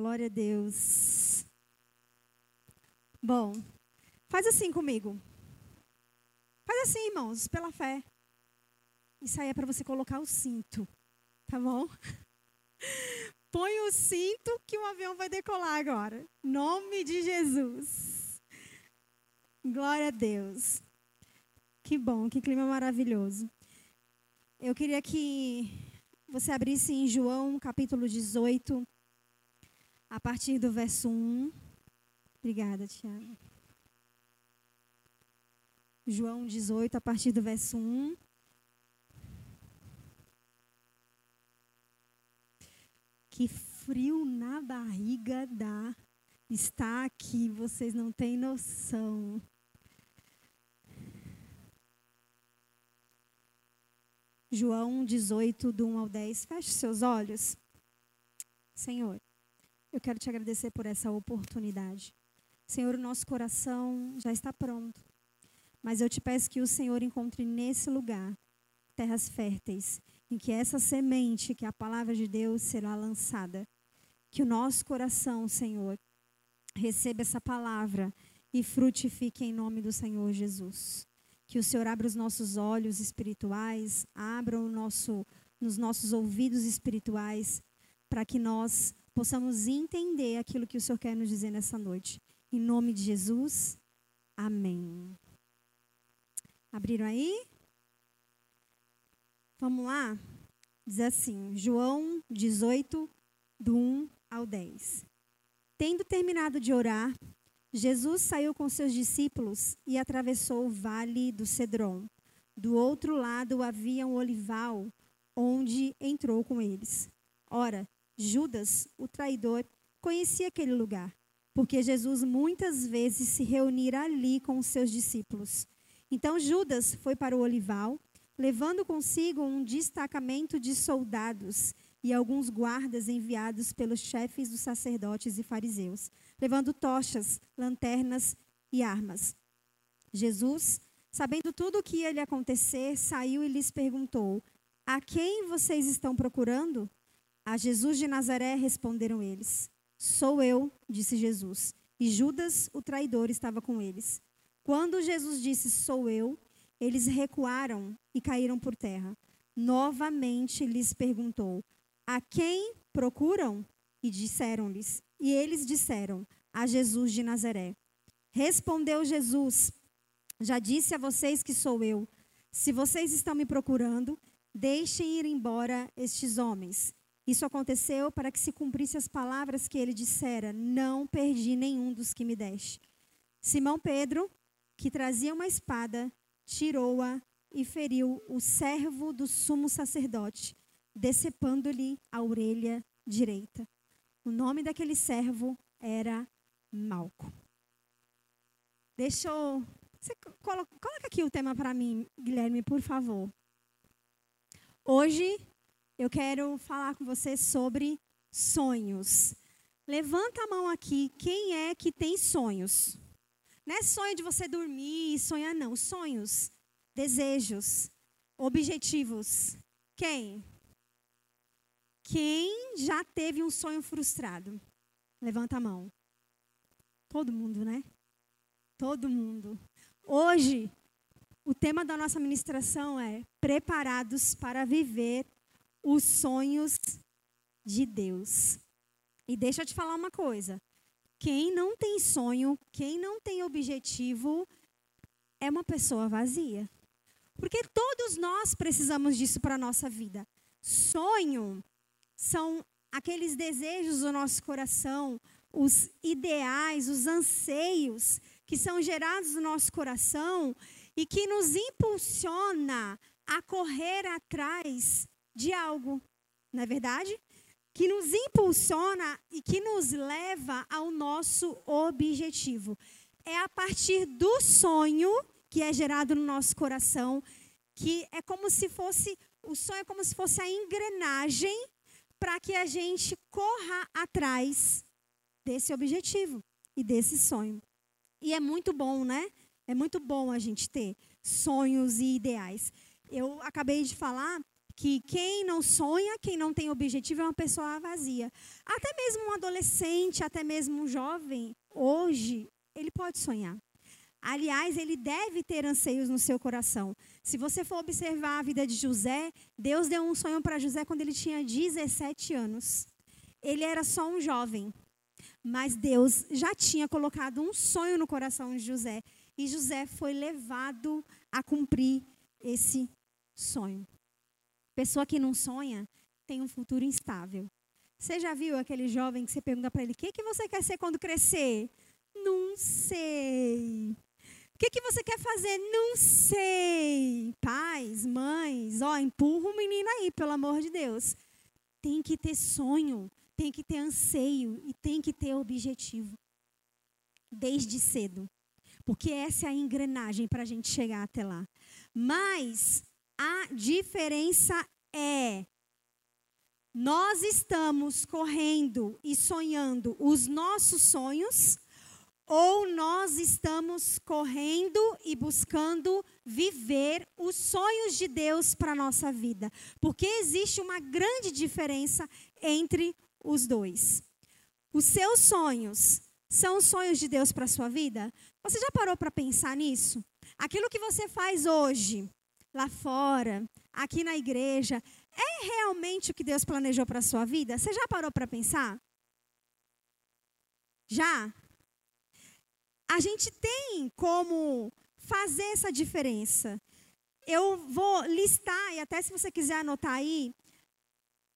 glória a Deus. Bom, faz assim comigo. Faz assim, irmãos, pela fé. Isso aí é para você colocar o cinto, tá bom? Põe o cinto que o avião vai decolar agora. Nome de Jesus. Glória a Deus. Que bom, que clima maravilhoso. Eu queria que você abrisse em João capítulo 18, a partir do verso 1. Obrigada, Tiago. João 18, a partir do verso 1. Que frio na barriga dá. Está aqui, vocês não têm noção. João 18, do 1 ao 10. Feche seus olhos. Senhor, eu quero te agradecer por essa oportunidade. Senhor, o nosso coração já está pronto. Mas eu te peço que o Senhor encontre nesse lugar terras férteis, em que essa semente, que é a palavra de Deus, será lançada. Que o nosso coração, Senhor, receba essa palavra e frutifique em nome do Senhor Jesus. Que o Senhor abra os nossos olhos espirituais, abra o nosso, nos nossos ouvidos espirituais, para que nós possamos entender aquilo que o Senhor quer nos dizer nessa noite. Em nome de Jesus, amém. Abriram aí? Vamos lá? Diz assim, João 18, do 1 ao 10. Tendo terminado de orar, Jesus saiu com seus discípulos e atravessou o vale do Cedron. Do outro lado havia um olival, onde entrou com eles. Ora, Judas, o traidor, conhecia aquele lugar, porque Jesus muitas vezes se reunira ali com os seus discípulos. Então Judas foi para o olival, levando consigo um destacamento de soldados e alguns guardas enviados pelos chefes dos sacerdotes e fariseus, levando tochas, lanternas e armas. Jesus, sabendo tudo o que ia lhe acontecer, saiu e lhes perguntou: A quem vocês estão procurando? A Jesus de Nazaré responderam eles. Sou eu, disse Jesus. E Judas, o traidor, estava com eles. Quando Jesus disse: Sou eu, eles recuaram e caíram por terra. Novamente lhes perguntou: a quem procuram? E disseram-lhes. E eles disseram: A Jesus de Nazaré. Respondeu Jesus: Já disse a vocês que sou eu. Se vocês estão me procurando, deixem ir embora estes homens. Isso aconteceu para que se cumprisse as palavras que ele dissera: Não perdi nenhum dos que me deste. Simão Pedro, que trazia uma espada, tirou-a e feriu o servo do sumo sacerdote decepando-lhe a orelha direita. O nome daquele servo era Malco. Deixa eu. Você coloca, coloca aqui o tema para mim, Guilherme, por favor. Hoje eu quero falar com você sobre sonhos. Levanta a mão aqui, quem é que tem sonhos? Não é sonho de você dormir e sonhar, não. Sonhos, desejos, objetivos. Quem? Quem já teve um sonho frustrado? Levanta a mão. Todo mundo, né? Todo mundo. Hoje, o tema da nossa ministração é preparados para viver os sonhos de Deus. E deixa eu te falar uma coisa. Quem não tem sonho, quem não tem objetivo, é uma pessoa vazia. Porque todos nós precisamos disso para a nossa vida. Sonho são aqueles desejos do nosso coração, os ideais, os anseios que são gerados no nosso coração e que nos impulsiona a correr atrás de algo, não é verdade? Que nos impulsiona e que nos leva ao nosso objetivo. É a partir do sonho que é gerado no nosso coração que é como se fosse o sonho é como se fosse a engrenagem para que a gente corra atrás desse objetivo e desse sonho. E é muito bom, né? É muito bom a gente ter sonhos e ideais. Eu acabei de falar que quem não sonha, quem não tem objetivo é uma pessoa vazia. Até mesmo um adolescente, até mesmo um jovem, hoje, ele pode sonhar. Aliás, ele deve ter anseios no seu coração. Se você for observar a vida de José, Deus deu um sonho para José quando ele tinha 17 anos. Ele era só um jovem, mas Deus já tinha colocado um sonho no coração de José. E José foi levado a cumprir esse sonho. Pessoa que não sonha tem um futuro instável. Você já viu aquele jovem que você pergunta para ele: o que, que você quer ser quando crescer? Não sei. O que, que você quer fazer? Não sei. Pais, mães, ó, empurra o menino aí, pelo amor de Deus. Tem que ter sonho, tem que ter anseio e tem que ter objetivo. Desde cedo. Porque essa é a engrenagem para a gente chegar até lá. Mas a diferença é nós estamos correndo e sonhando os nossos sonhos ou nós estamos correndo e buscando viver os sonhos de Deus para a nossa vida. Porque existe uma grande diferença entre os dois. Os seus sonhos são os sonhos de Deus para a sua vida? Você já parou para pensar nisso? Aquilo que você faz hoje, lá fora, aqui na igreja, é realmente o que Deus planejou para a sua vida? Você já parou para pensar? Já? A gente tem como fazer essa diferença. Eu vou listar, e até se você quiser anotar aí,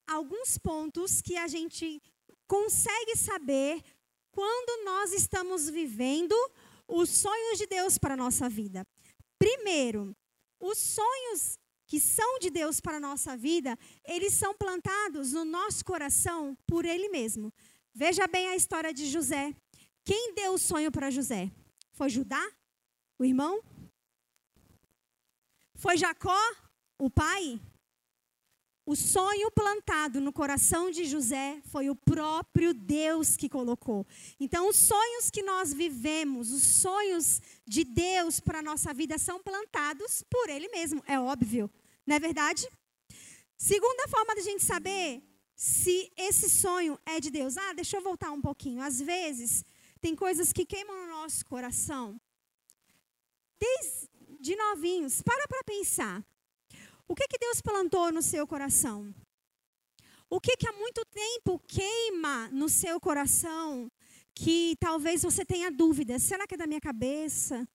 alguns pontos que a gente consegue saber quando nós estamos vivendo os sonhos de Deus para a nossa vida. Primeiro, os sonhos que são de Deus para a nossa vida, eles são plantados no nosso coração por Ele mesmo. Veja bem a história de José. Quem deu o sonho para José? Foi Judá, o irmão? Foi Jacó, o pai? O sonho plantado no coração de José foi o próprio Deus que colocou. Então, os sonhos que nós vivemos, os sonhos de Deus para a nossa vida são plantados por Ele mesmo, é óbvio. Não é verdade? Segunda forma da gente saber se esse sonho é de Deus. Ah, deixa eu voltar um pouquinho. Às vezes, tem coisas que queimam no nosso coração. Desde novinhos, para para pensar. O que, que Deus plantou no seu coração? O que, que há muito tempo queima no seu coração que talvez você tenha dúvidas? Será que é da minha cabeça?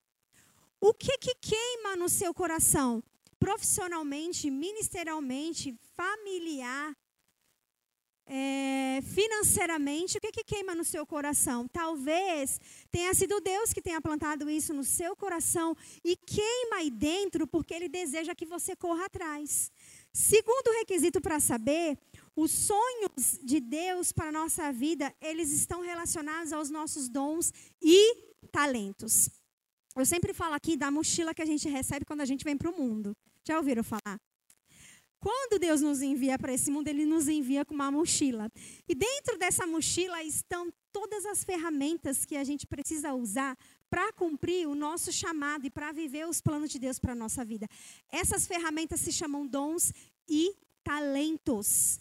O que, que queima no seu coração? Profissionalmente, ministerialmente, familiar, é, financeiramente, o que, que queima no seu coração? Talvez tenha sido Deus que tenha plantado isso no seu coração e queima aí dentro porque Ele deseja que você corra atrás. Segundo requisito para saber, os sonhos de Deus para a nossa vida, eles estão relacionados aos nossos dons e talentos. Eu sempre falo aqui da mochila que a gente recebe quando a gente vem para o mundo. Já ouviram falar? Quando Deus nos envia para esse mundo, Ele nos envia com uma mochila. E dentro dessa mochila estão todas as ferramentas que a gente precisa usar para cumprir o nosso chamado e para viver os planos de Deus para a nossa vida. Essas ferramentas se chamam dons e talentos.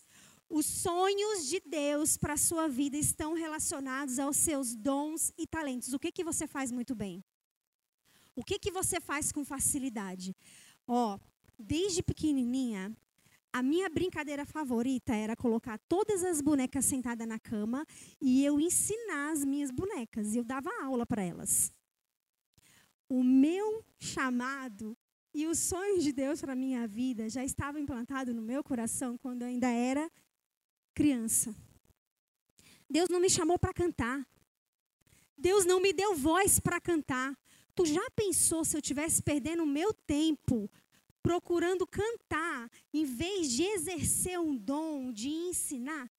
Os sonhos de Deus para a sua vida estão relacionados aos seus dons e talentos. O que, que você faz muito bem? O que, que você faz com facilidade? Ó, desde pequenininha, a minha brincadeira favorita era colocar todas as bonecas sentadas na cama e eu ensinar as minhas bonecas. Eu dava aula para elas. O meu chamado e os sonhos de Deus para minha vida já estavam implantados no meu coração quando eu ainda era criança. Deus não me chamou para cantar. Deus não me deu voz para cantar. Tu já pensou se eu tivesse perdendo o meu tempo procurando cantar, em vez de exercer um dom de ensinar?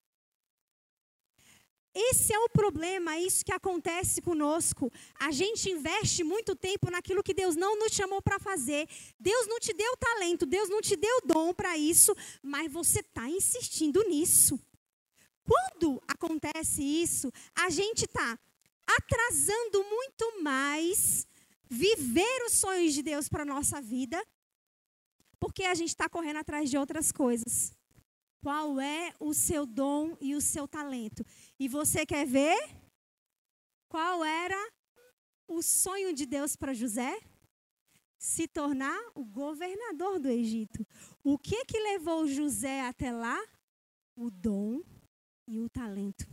Esse é o problema, é isso que acontece conosco. A gente investe muito tempo naquilo que Deus não nos chamou para fazer. Deus não te deu talento, Deus não te deu dom para isso, mas você está insistindo nisso. Quando acontece isso, a gente está atrasando muito mais viver os sonhos de Deus para a nossa vida Porque a gente está correndo atrás de outras coisas. Qual é o seu dom e o seu talento? E você quer ver qual era o sonho de Deus para José? Se tornar o governador do Egito. O que que levou José até lá? O dom e o talento.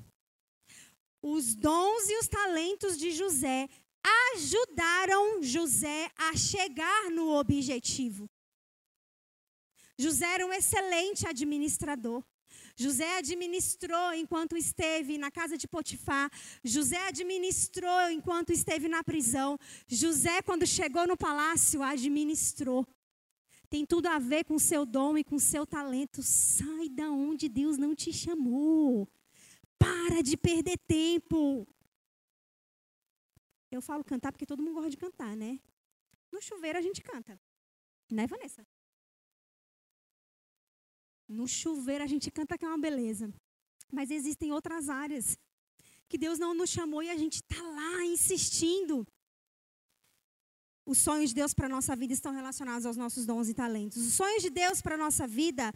Os dons e os talentos de José ajudaram José a chegar no objetivo. José era um excelente administrador. José administrou enquanto esteve na casa de Potifar. José administrou enquanto esteve na prisão. José, quando chegou no palácio, administrou. Tem tudo a ver com seu dom e com seu talento. Sai da onde Deus não te chamou. Para de perder tempo. Eu falo cantar porque todo mundo gosta de cantar, né? No chuveiro a gente canta. Né, Vanessa? No chuveiro a gente canta que é uma beleza. Mas existem outras áreas que Deus não nos chamou e a gente está lá insistindo. Os sonhos de Deus para a nossa vida estão relacionados aos nossos dons e talentos. Os sonhos de Deus para a nossa vida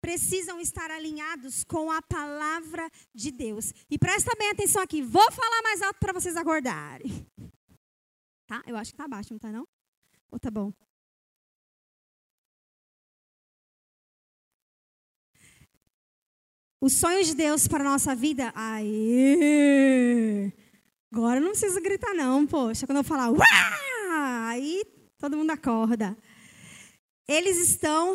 precisam estar alinhados com a palavra de Deus. E presta bem atenção aqui. Vou falar mais alto para vocês acordarem. Tá? Eu acho que tá baixo, não tá não? Ou tá bom? Os sonhos de Deus para a nossa vida. Aí. Agora não precisa gritar, não, poxa. Quando eu falar, Uá! aí todo mundo acorda. Eles estão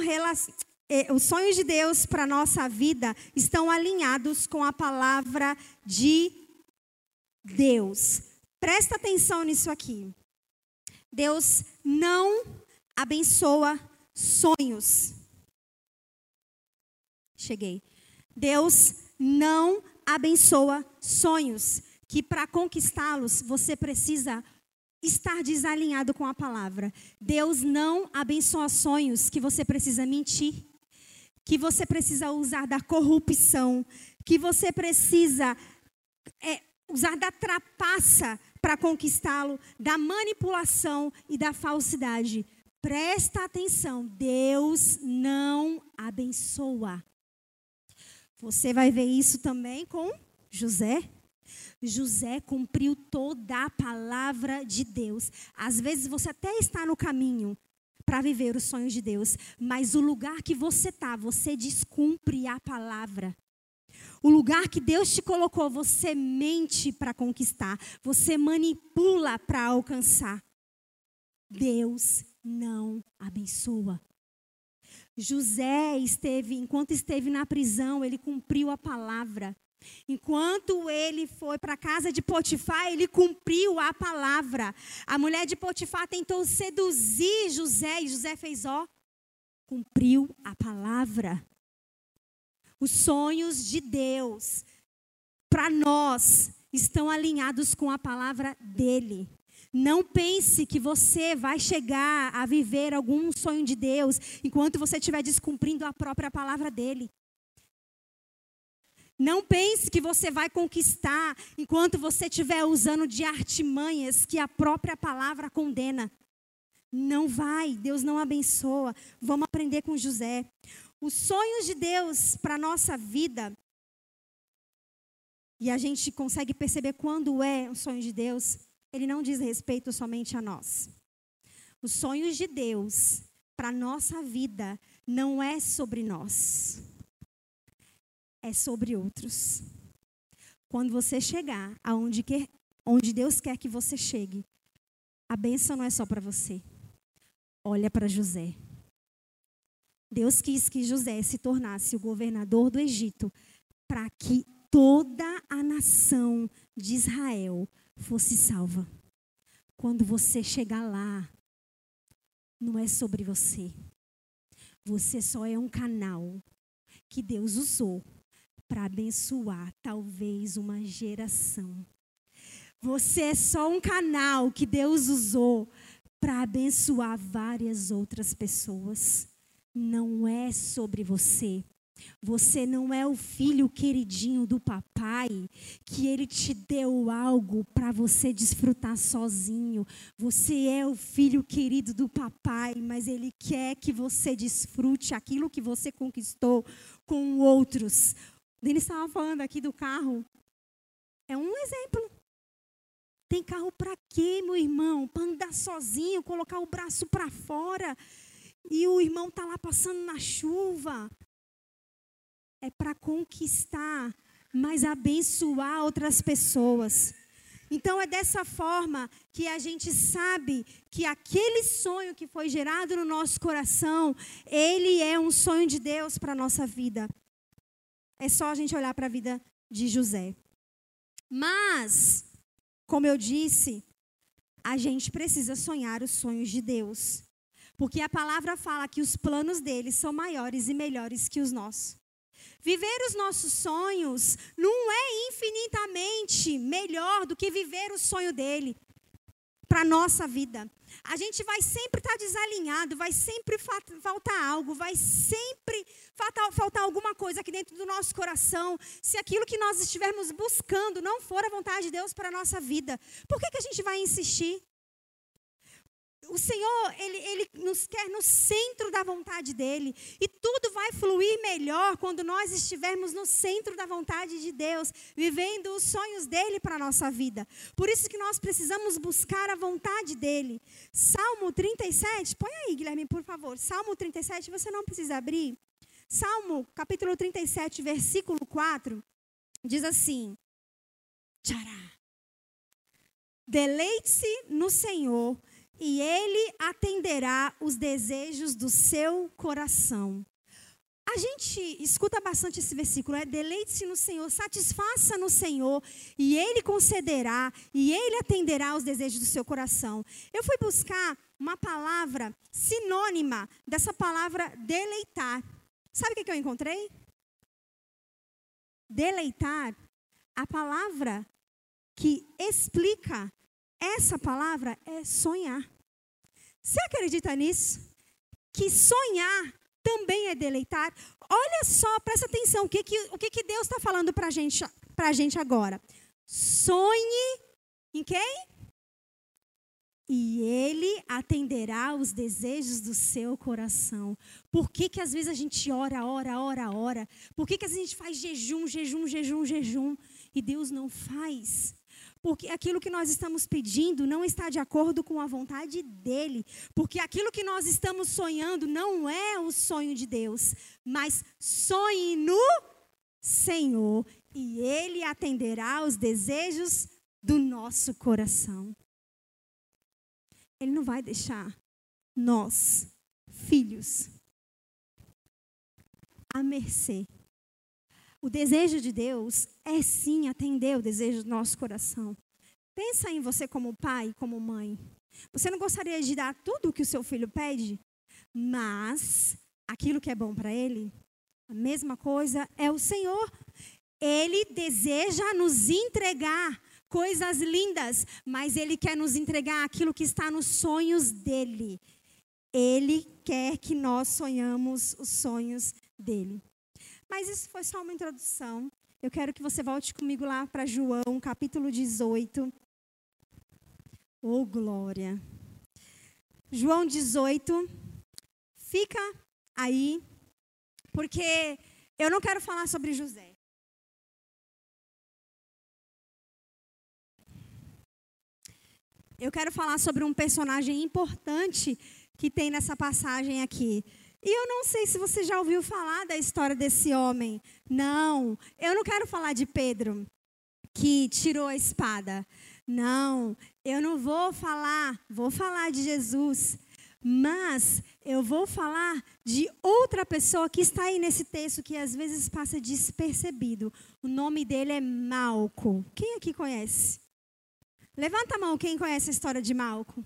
os sonhos de Deus para a nossa vida estão alinhados com a palavra de Deus. Presta atenção nisso aqui. Deus não abençoa sonhos. Cheguei. Deus não abençoa sonhos, que para conquistá-los você precisa estar desalinhado com a palavra. Deus não abençoa sonhos que você precisa mentir, que você precisa usar da corrupção, que você precisa é, usar da trapaça para conquistá-lo, da manipulação e da falsidade. Presta atenção, Deus não abençoa você vai ver isso também com José. José cumpriu toda a palavra de Deus. Às vezes você até está no caminho para viver os sonhos de Deus, mas o lugar que você está, você descumpre a palavra. O lugar que Deus te colocou, você mente para conquistar, você manipula para alcançar. Deus não abençoa. José esteve, enquanto esteve na prisão, ele cumpriu a palavra. Enquanto ele foi para a casa de Potifar, ele cumpriu a palavra. A mulher de Potifar tentou seduzir José e José fez ó, cumpriu a palavra. Os sonhos de Deus para nós estão alinhados com a palavra dele. Não pense que você vai chegar a viver algum sonho de Deus enquanto você estiver descumprindo a própria palavra dele. Não pense que você vai conquistar enquanto você estiver usando de artimanhas que a própria palavra condena. Não vai, Deus não abençoa. Vamos aprender com José. Os sonhos de Deus para a nossa vida, e a gente consegue perceber quando é um sonho de Deus, ele não diz respeito somente a nós. Os sonhos de Deus para nossa vida não é sobre nós, é sobre outros. Quando você chegar aonde quer, onde Deus quer que você chegue, a bênção não é só para você. Olha para José. Deus quis que José se tornasse o governador do Egito para que toda a nação de Israel fosse salva. Quando você chegar lá, não é sobre você. Você só é um canal que Deus usou para abençoar talvez uma geração. Você é só um canal que Deus usou para abençoar várias outras pessoas. Não é sobre você. Você não é o filho queridinho do papai, que ele te deu algo para você desfrutar sozinho. Você é o filho querido do papai, mas ele quer que você desfrute aquilo que você conquistou com outros. Ele estava falando aqui do carro. É um exemplo. Tem carro para quê, meu irmão? Para andar sozinho, colocar o braço para fora. E o irmão está lá passando na chuva é para conquistar, mas abençoar outras pessoas. Então é dessa forma que a gente sabe que aquele sonho que foi gerado no nosso coração, ele é um sonho de Deus para a nossa vida. É só a gente olhar para a vida de José. Mas, como eu disse, a gente precisa sonhar os sonhos de Deus. Porque a palavra fala que os planos dele são maiores e melhores que os nossos. Viver os nossos sonhos não é infinitamente melhor do que viver o sonho dele para nossa vida. A gente vai sempre estar tá desalinhado, vai sempre faltar algo, vai sempre faltar, faltar alguma coisa aqui dentro do nosso coração. Se aquilo que nós estivermos buscando não for a vontade de Deus para a nossa vida, por que, que a gente vai insistir? O Senhor, ele, ele nos quer no centro da vontade dEle. E tudo vai fluir melhor quando nós estivermos no centro da vontade de Deus, vivendo os sonhos dEle para a nossa vida. Por isso que nós precisamos buscar a vontade dEle. Salmo 37, põe aí, Guilherme, por favor. Salmo 37, você não precisa abrir. Salmo, capítulo 37, versículo 4, diz assim: Tchará. Deleite-se no Senhor e ele atenderá os desejos do seu coração. A gente escuta bastante esse versículo, é deleite-se no Senhor, satisfaça no Senhor, e Ele concederá, e Ele atenderá os desejos do seu coração. Eu fui buscar uma palavra sinônima dessa palavra deleitar. Sabe o que eu encontrei? Deleitar, a palavra que explica essa palavra é sonhar. Você acredita nisso? Que sonhar também é deleitar. Olha só, presta atenção, o que, que, o que, que Deus está falando para gente, a gente agora. Sonhe em quem? E ele atenderá os desejos do seu coração. Por que, que às vezes a gente ora, ora, ora, ora? Por que, que às vezes a gente faz jejum, jejum, jejum, jejum? E Deus não faz? Porque aquilo que nós estamos pedindo não está de acordo com a vontade dele, porque aquilo que nós estamos sonhando não é o sonho de Deus, mas sonhe no Senhor e ele atenderá os desejos do nosso coração. Ele não vai deixar nós, filhos, à mercê o desejo de Deus é sim atender o desejo do nosso coração. Pensa em você como pai, como mãe. Você não gostaria de dar tudo o que o seu filho pede, mas aquilo que é bom para ele, a mesma coisa é o Senhor. Ele deseja nos entregar coisas lindas, mas ele quer nos entregar aquilo que está nos sonhos dele. Ele quer que nós sonhamos os sonhos dele. Mas isso foi só uma introdução. Eu quero que você volte comigo lá para João, capítulo 18. Oh, glória. João 18. Fica aí, porque eu não quero falar sobre José. Eu quero falar sobre um personagem importante que tem nessa passagem aqui. E eu não sei se você já ouviu falar da história desse homem. Não, eu não quero falar de Pedro, que tirou a espada. Não, eu não vou falar, vou falar de Jesus. Mas eu vou falar de outra pessoa que está aí nesse texto que às vezes passa despercebido. O nome dele é Malco. Quem aqui conhece? Levanta a mão quem conhece a história de Malco.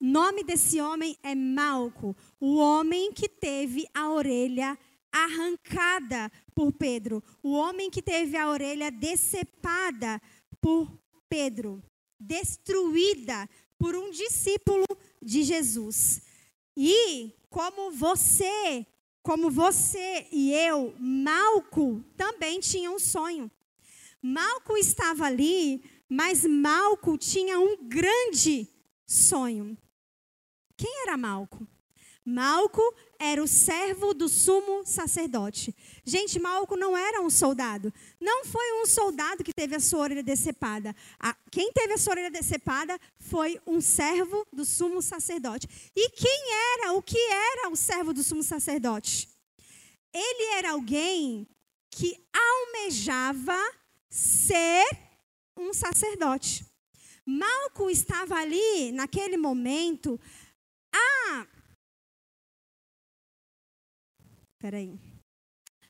Nome desse homem é Malco, o homem que teve a orelha arrancada por Pedro, o homem que teve a orelha decepada por Pedro, destruída por um discípulo de Jesus. E como você, como você e eu, Malco também tinha um sonho. Malco estava ali, mas Malco tinha um grande sonho. Quem era Malco? Malco era o servo do sumo sacerdote. Gente, Malco não era um soldado. Não foi um soldado que teve a sua orelha decepada. quem teve a sua orelha decepada foi um servo do sumo sacerdote. E quem era? O que era o servo do sumo sacerdote? Ele era alguém que almejava ser um sacerdote. Malco estava ali, naquele momento, a Peraí.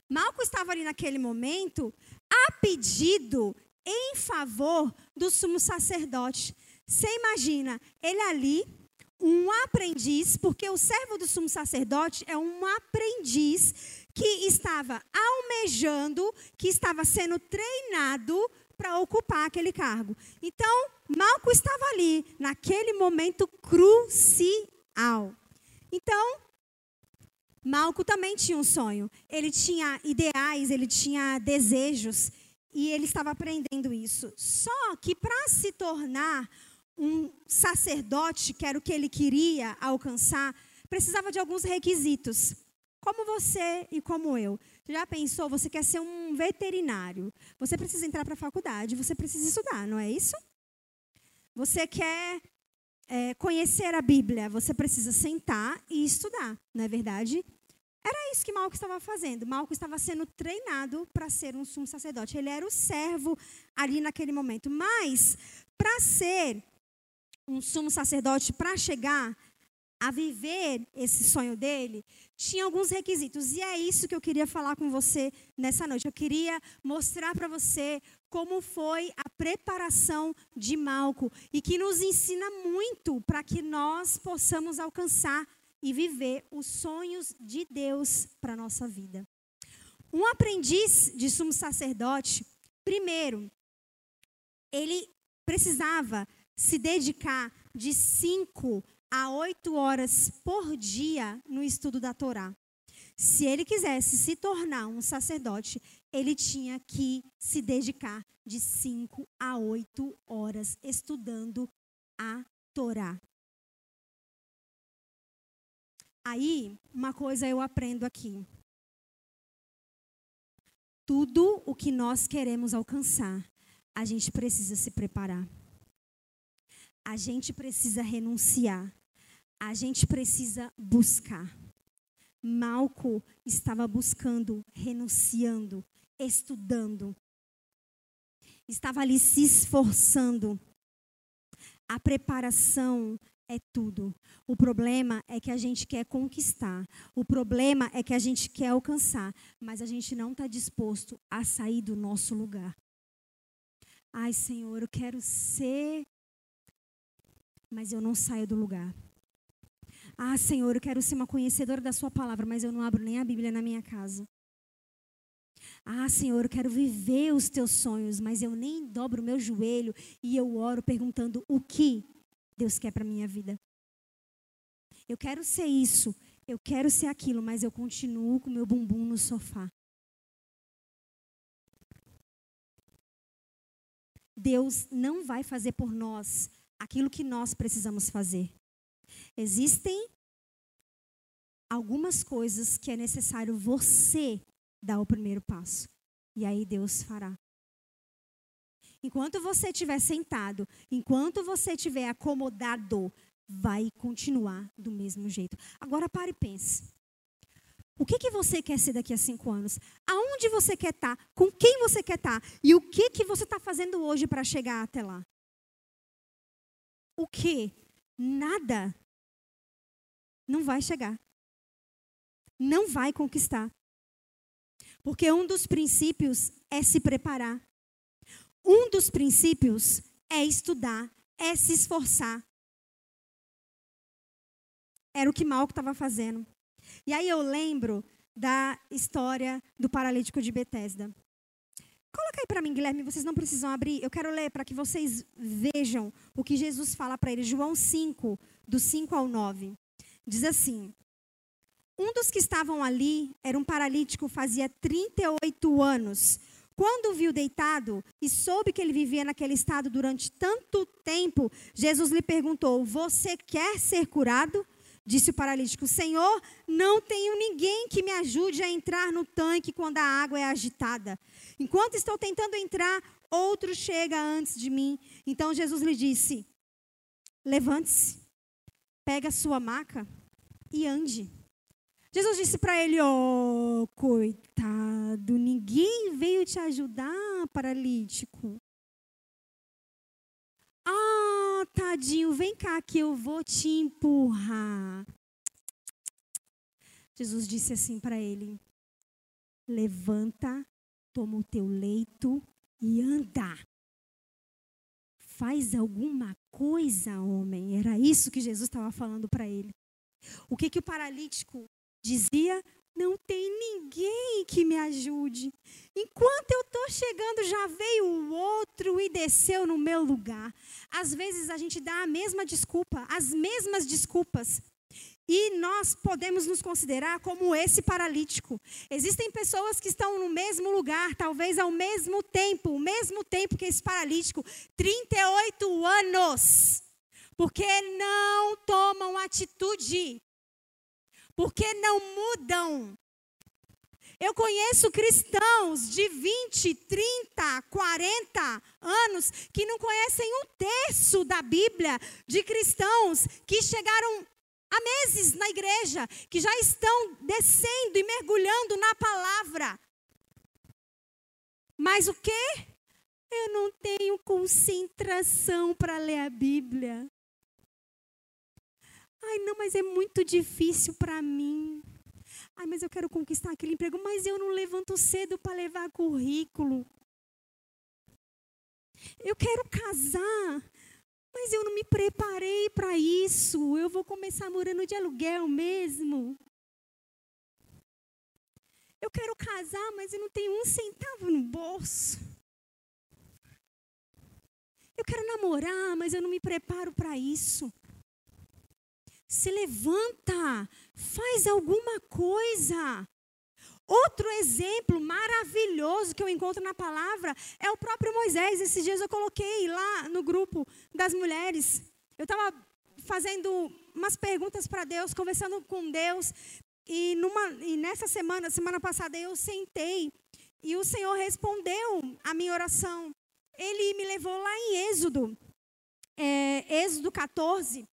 Malco estava ali naquele momento a pedido em favor do sumo sacerdote. Você imagina, ele ali, um aprendiz, porque o servo do sumo sacerdote é um aprendiz que estava almejando, que estava sendo treinado para ocupar aquele cargo. Então, Malco estava ali, naquele momento crucial. Então, Malco também tinha um sonho. Ele tinha ideais, ele tinha desejos e ele estava aprendendo isso. Só que para se tornar um sacerdote, que era o que ele queria alcançar, precisava de alguns requisitos. Como você e como eu. Já pensou, você quer ser um veterinário. Você precisa entrar para a faculdade, você precisa estudar, não é isso? Você quer é, conhecer a Bíblia, você precisa sentar e estudar, não é verdade? Era isso que Malco estava fazendo. Malco estava sendo treinado para ser um sumo sacerdote. Ele era o servo ali naquele momento. Mas, para ser um sumo sacerdote, para chegar a viver esse sonho dele, tinha alguns requisitos. E é isso que eu queria falar com você nessa noite. Eu queria mostrar para você como foi a preparação de Malco e que nos ensina muito para que nós possamos alcançar e viver os sonhos de Deus para nossa vida. Um aprendiz de sumo sacerdote, primeiro, ele precisava se dedicar de cinco a oito horas por dia no estudo da Torá. Se ele quisesse se tornar um sacerdote, ele tinha que se dedicar de cinco a oito horas estudando a Torá. Aí, uma coisa eu aprendo aqui. Tudo o que nós queremos alcançar, a gente precisa se preparar. A gente precisa renunciar. A gente precisa buscar. Malco estava buscando, renunciando, estudando. Estava ali se esforçando. A preparação é tudo. O problema é que a gente quer conquistar. O problema é que a gente quer alcançar, mas a gente não está disposto a sair do nosso lugar. Ai, Senhor, eu quero ser mas eu não saio do lugar. Ah, Senhor, eu quero ser uma conhecedora da Sua palavra, mas eu não abro nem a Bíblia na minha casa. Ah, Senhor, eu quero viver os teus sonhos, mas eu nem dobro o meu joelho e eu oro perguntando o que Deus quer para minha vida. Eu quero ser isso, eu quero ser aquilo, mas eu continuo com meu bumbum no sofá. Deus não vai fazer por nós aquilo que nós precisamos fazer. Existem algumas coisas que é necessário você dar o primeiro passo. E aí Deus fará. Enquanto você estiver sentado, enquanto você estiver acomodado, vai continuar do mesmo jeito. Agora pare e pense. O que, que você quer ser daqui a cinco anos? Aonde você quer estar? Tá? Com quem você quer estar? Tá? E o que, que você está fazendo hoje para chegar até lá? o que? Nada. Não vai chegar. Não vai conquistar. Porque um dos princípios é se preparar. Um dos princípios é estudar, é se esforçar. Era o que Malco estava fazendo. E aí eu lembro da história do paralítico de Betesda. Coloca aí para mim, Guilherme, vocês não precisam abrir. Eu quero ler para que vocês vejam o que Jesus fala para ele. João 5, do 5 ao 9. Diz assim: Um dos que estavam ali era um paralítico, fazia 38 anos. Quando o viu deitado e soube que ele vivia naquele estado durante tanto tempo, Jesus lhe perguntou: Você quer ser curado? Disse o paralítico: Senhor, não tenho ninguém que me ajude a entrar no tanque quando a água é agitada. Enquanto estou tentando entrar, outro chega antes de mim. Então Jesus lhe disse: Levante-se, pega a sua maca e ande. Jesus disse para ele: Oh, coitado, ninguém veio te ajudar, paralítico. Ah, tadinho, vem cá que eu vou te empurrar. Jesus disse assim para ele: Levanta, toma o teu leito e anda. Faz alguma coisa, homem. Era isso que Jesus estava falando para ele. O que, que o paralítico dizia? Não tem ninguém que me ajude. Enquanto eu estou chegando, já veio o outro e desceu no meu lugar. Às vezes a gente dá a mesma desculpa, as mesmas desculpas. E nós podemos nos considerar como esse paralítico. Existem pessoas que estão no mesmo lugar, talvez ao mesmo tempo, o mesmo tempo que esse paralítico 38 anos. Porque não tomam atitude porque não mudam. Eu conheço cristãos de 20, 30, 40 anos que não conhecem um terço da Bíblia, de cristãos que chegaram há meses na igreja, que já estão descendo e mergulhando na palavra. Mas o quê? Eu não tenho concentração para ler a Bíblia. Ai, não, mas é muito difícil para mim. Ai, mas eu quero conquistar aquele emprego, mas eu não levanto cedo para levar currículo. Eu quero casar, mas eu não me preparei para isso. Eu vou começar morando de aluguel mesmo. Eu quero casar, mas eu não tenho um centavo no bolso. Eu quero namorar, mas eu não me preparo para isso se levanta, faz alguma coisa. Outro exemplo maravilhoso que eu encontro na palavra é o próprio Moisés. Esses dias eu coloquei lá no grupo das mulheres. Eu estava fazendo umas perguntas para Deus, conversando com Deus. E, numa, e nessa semana, semana passada, eu sentei e o Senhor respondeu a minha oração. Ele me levou lá em Êxodo, é, Êxodo 14.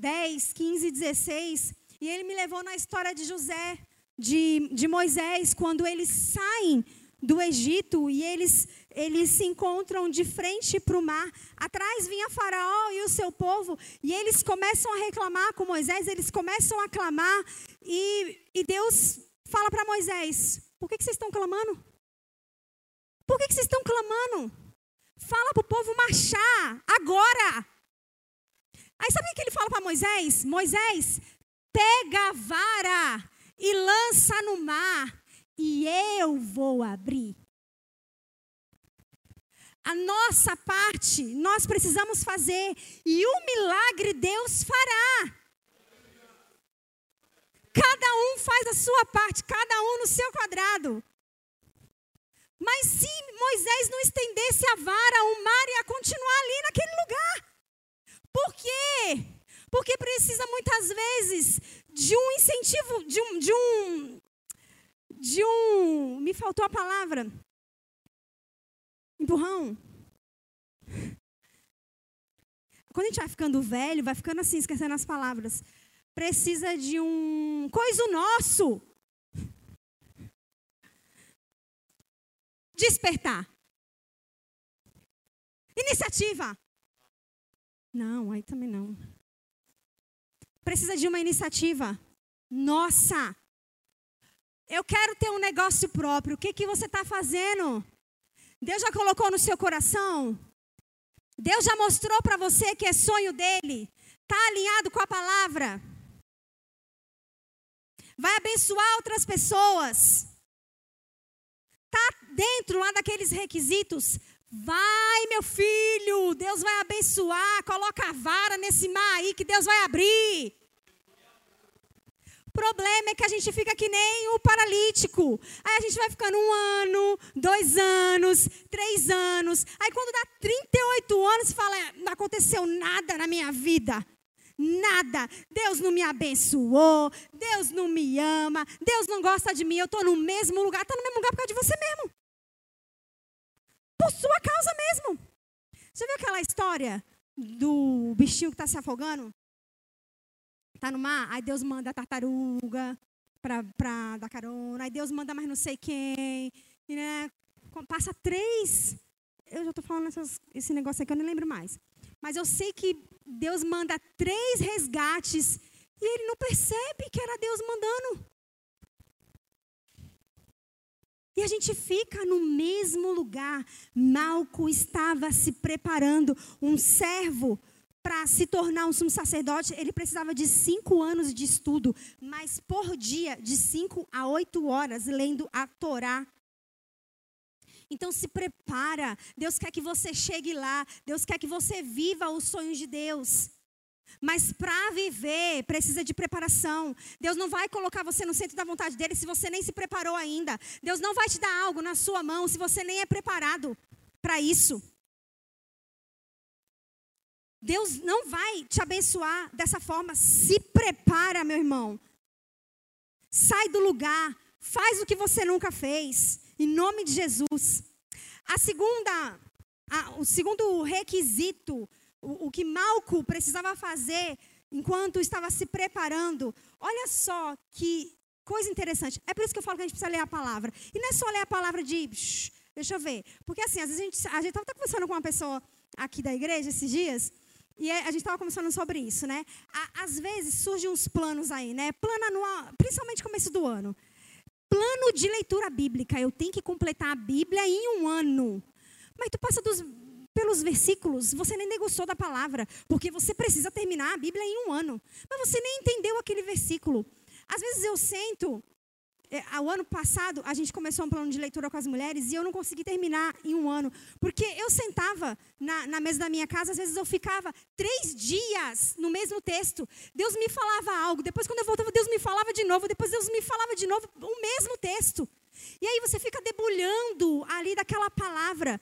10, 15, 16. E ele me levou na história de José, de, de Moisés, quando eles saem do Egito e eles, eles se encontram de frente para o mar. Atrás vinha Faraó e o seu povo, e eles começam a reclamar com Moisés, eles começam a clamar, e, e Deus fala para Moisés: Por que, que vocês estão clamando? Por que, que vocês estão clamando? Fala para o povo marchar agora. Aí sabe o que ele fala para Moisés? Moisés, pega a vara e lança no mar, e eu vou abrir. A nossa parte nós precisamos fazer, e o milagre Deus fará. Cada um faz a sua parte, cada um no seu quadrado. Mas se Moisés não estendesse a vara, o mar ia continuar ali naquele lugar. Por quê? Porque precisa muitas vezes de um incentivo, de um, de um, de um, me faltou a palavra, empurrão. Quando a gente vai ficando velho, vai ficando assim, esquecendo as palavras. Precisa de um coisa nosso. Despertar. Iniciativa. Não, aí também não. Precisa de uma iniciativa. Nossa! Eu quero ter um negócio próprio. O que, que você está fazendo? Deus já colocou no seu coração? Deus já mostrou para você que é sonho dele? Está alinhado com a palavra? Vai abençoar outras pessoas? Está dentro lá daqueles requisitos? Vai, meu filho, Deus vai abençoar. Coloca a vara nesse mar aí que Deus vai abrir. problema é que a gente fica que nem o paralítico. Aí a gente vai ficando um ano, dois anos, três anos. Aí quando dá 38 anos, fala: não aconteceu nada na minha vida. Nada. Deus não me abençoou. Deus não me ama. Deus não gosta de mim. Eu estou no mesmo lugar. Está no mesmo lugar por causa de você mesmo. Por sua causa mesmo. Você viu aquela história do bichinho que está se afogando? Está no mar? Aí Deus manda a tartaruga para dar carona. Aí Deus manda mais não sei quem. E, né, passa três. Eu já estou falando essas, esse negócio aqui, eu nem lembro mais. Mas eu sei que Deus manda três resgates e ele não percebe que era Deus mandando. E a gente fica no mesmo lugar. Malco estava se preparando. Um servo para se tornar um sumo sacerdote, ele precisava de cinco anos de estudo, mas por dia, de cinco a oito horas, lendo a Torá. Então se prepara. Deus quer que você chegue lá. Deus quer que você viva os sonhos de Deus. Mas para viver, precisa de preparação. Deus não vai colocar você no centro da vontade dele se você nem se preparou ainda. Deus não vai te dar algo na sua mão se você nem é preparado para isso. Deus não vai te abençoar dessa forma. Se prepara, meu irmão. Sai do lugar. Faz o que você nunca fez. Em nome de Jesus. A segunda, a, o segundo requisito, o, que Malco precisava fazer enquanto estava se preparando. Olha só que coisa interessante. É por isso que eu falo que a gente precisa ler a palavra. E não é só ler a palavra de. deixa eu ver. Porque assim, às vezes a gente. A gente estava conversando com uma pessoa aqui da igreja esses dias. E a gente estava conversando sobre isso, né? Às vezes surgem uns planos aí, né? Plano anual, principalmente começo do ano. Plano de leitura bíblica. Eu tenho que completar a Bíblia em um ano. Mas tu passa dos, pelos versículos, você nem negociou da palavra, porque você precisa terminar a Bíblia em um ano. Mas você nem entendeu aquele versículo. Às vezes eu sento é, ano passado, a gente começou um plano de leitura com as mulheres e eu não consegui terminar em um ano. Porque eu sentava na, na, mesa da minha casa, às vezes eu ficava três dias no mesmo texto. Deus me falava algo, depois, quando eu voltava, Deus me falava de novo, depois, Deus me falava de novo o mesmo texto. E aí você fica debulhando ali daquela palavra.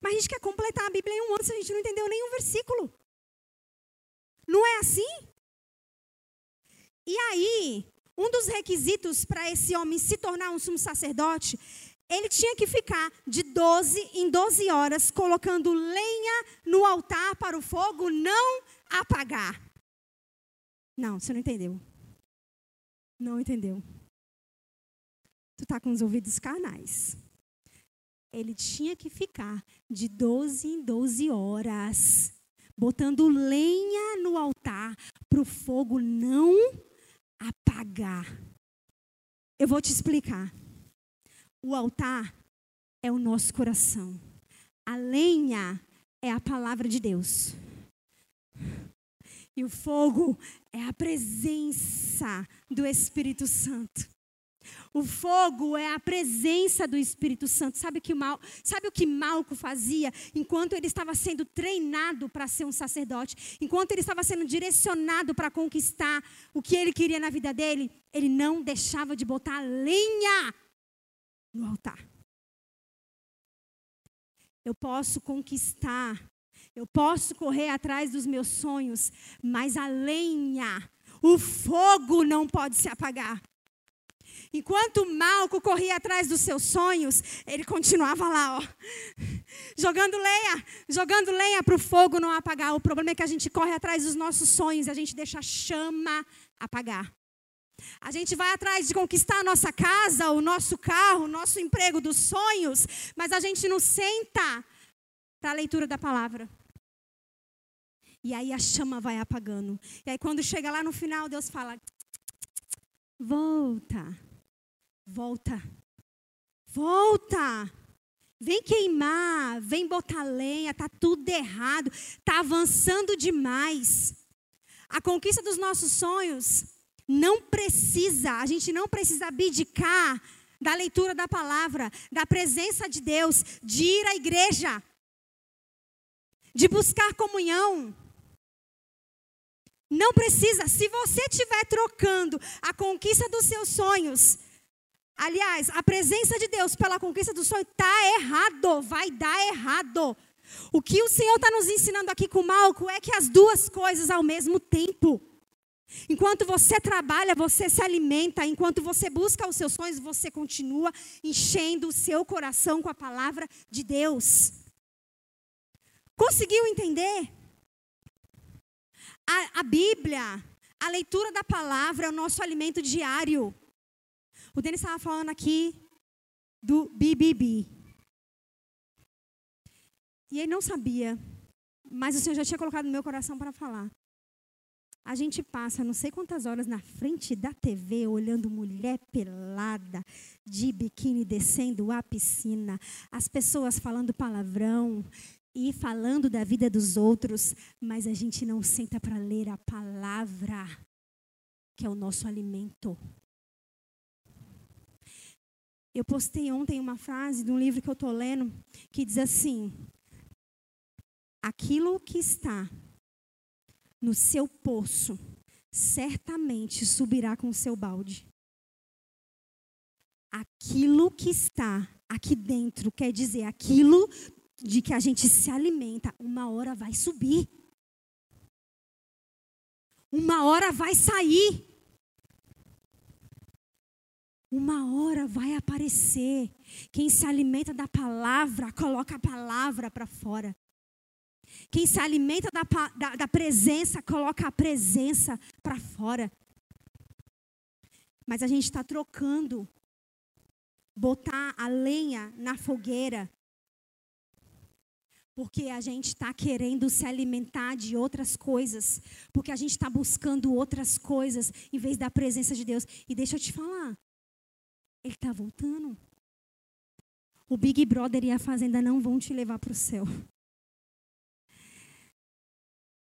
Mas a gente quer completar a Bíblia em um ano se a gente não entendeu nenhum versículo. Não é assim? E aí, um dos requisitos para esse homem se tornar um sumo sacerdote, ele tinha que ficar de 12 em 12 horas colocando lenha no altar para o fogo não apagar. Não, você não entendeu. Não entendeu. Tu está com os ouvidos carnais. Ele tinha que ficar de 12 em 12 horas, botando lenha no altar para o fogo não apagar. Eu vou te explicar. O altar é o nosso coração. A lenha é a palavra de Deus. E o fogo é a presença do Espírito Santo. O fogo é a presença do Espírito Santo. Sabe, que Mal, sabe o que Malco fazia enquanto ele estava sendo treinado para ser um sacerdote? Enquanto ele estava sendo direcionado para conquistar o que ele queria na vida dele? Ele não deixava de botar lenha no altar. Eu posso conquistar, eu posso correr atrás dos meus sonhos, mas a lenha, o fogo não pode se apagar. Enquanto Malco corria atrás dos seus sonhos, ele continuava lá, ó, jogando lenha, jogando lenha para o fogo não apagar. O problema é que a gente corre atrás dos nossos sonhos e a gente deixa a chama apagar. A gente vai atrás de conquistar a nossa casa, o nosso carro, o nosso emprego dos sonhos, mas a gente não senta para a leitura da palavra. E aí a chama vai apagando. E aí quando chega lá no final, Deus fala: volta Volta. Volta. Vem queimar, vem botar lenha, tá tudo errado, tá avançando demais. A conquista dos nossos sonhos não precisa, a gente não precisa abdicar da leitura da palavra, da presença de Deus, de ir à igreja, de buscar comunhão. Não precisa. Se você estiver trocando a conquista dos seus sonhos, aliás, a presença de Deus pela conquista do sonho, está errado. Vai dar errado. O que o Senhor está nos ensinando aqui com Malco é que as duas coisas ao mesmo tempo. Enquanto você trabalha, você se alimenta. Enquanto você busca os seus sonhos, você continua enchendo o seu coração com a palavra de Deus. Conseguiu entender? A, a Bíblia, a leitura da palavra é o nosso alimento diário. O Denis estava falando aqui do BBB. E ele não sabia, mas o Senhor já tinha colocado no meu coração para falar. A gente passa não sei quantas horas na frente da TV olhando mulher pelada de biquíni descendo a piscina, as pessoas falando palavrão e falando da vida dos outros, mas a gente não senta para ler a palavra, que é o nosso alimento. Eu postei ontem uma frase de um livro que eu estou lendo que diz assim: Aquilo que está no seu poço, certamente subirá com o seu balde. Aquilo que está aqui dentro, quer dizer, aquilo de que a gente se alimenta, uma hora vai subir. Uma hora vai sair. Uma hora vai aparecer. Quem se alimenta da palavra, coloca a palavra para fora. Quem se alimenta da, da, da presença, coloca a presença para fora. Mas a gente está trocando. Botar a lenha na fogueira. Porque a gente está querendo se alimentar de outras coisas. Porque a gente está buscando outras coisas em vez da presença de Deus. E deixa eu te falar. Ele está voltando. O Big Brother e a Fazenda não vão te levar para o céu.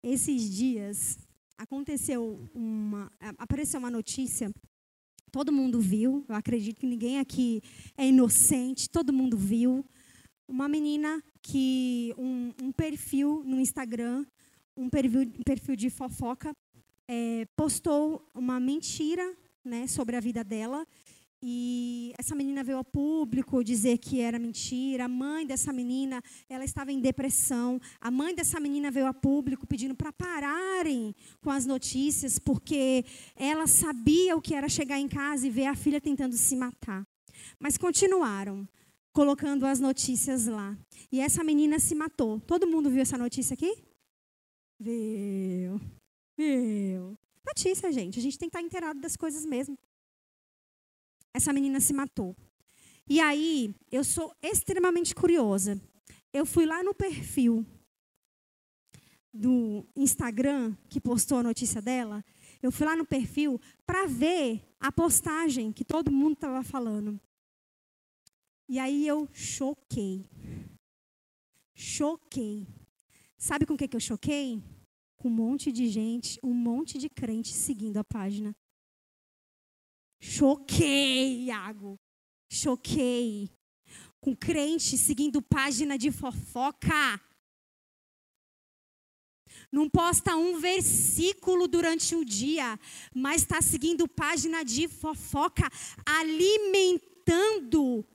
Esses dias aconteceu uma, apareceu uma notícia, todo mundo viu, eu acredito que ninguém aqui é inocente, todo mundo viu. Uma menina que um, um perfil no Instagram, um perfil, um perfil de fofoca, é, postou uma mentira né, sobre a vida dela e essa menina veio ao público dizer que era mentira. A mãe dessa menina, ela estava em depressão. A mãe dessa menina veio a público pedindo para pararem com as notícias, porque ela sabia o que era chegar em casa e ver a filha tentando se matar. Mas continuaram colocando as notícias lá. E essa menina se matou. Todo mundo viu essa notícia aqui? Viu. Viu. Notícia, gente. A gente tem que estar inteirado das coisas mesmo essa menina se matou. E aí, eu sou extremamente curiosa. Eu fui lá no perfil do Instagram que postou a notícia dela. Eu fui lá no perfil para ver a postagem que todo mundo estava falando. E aí eu choquei. Choquei. Sabe com o que, que eu choquei? Com um monte de gente, um monte de crente seguindo a página. Choquei, Iago. Choquei. Com crente seguindo página de fofoca. Não posta um versículo durante o dia, mas está seguindo página de fofoca, alimentando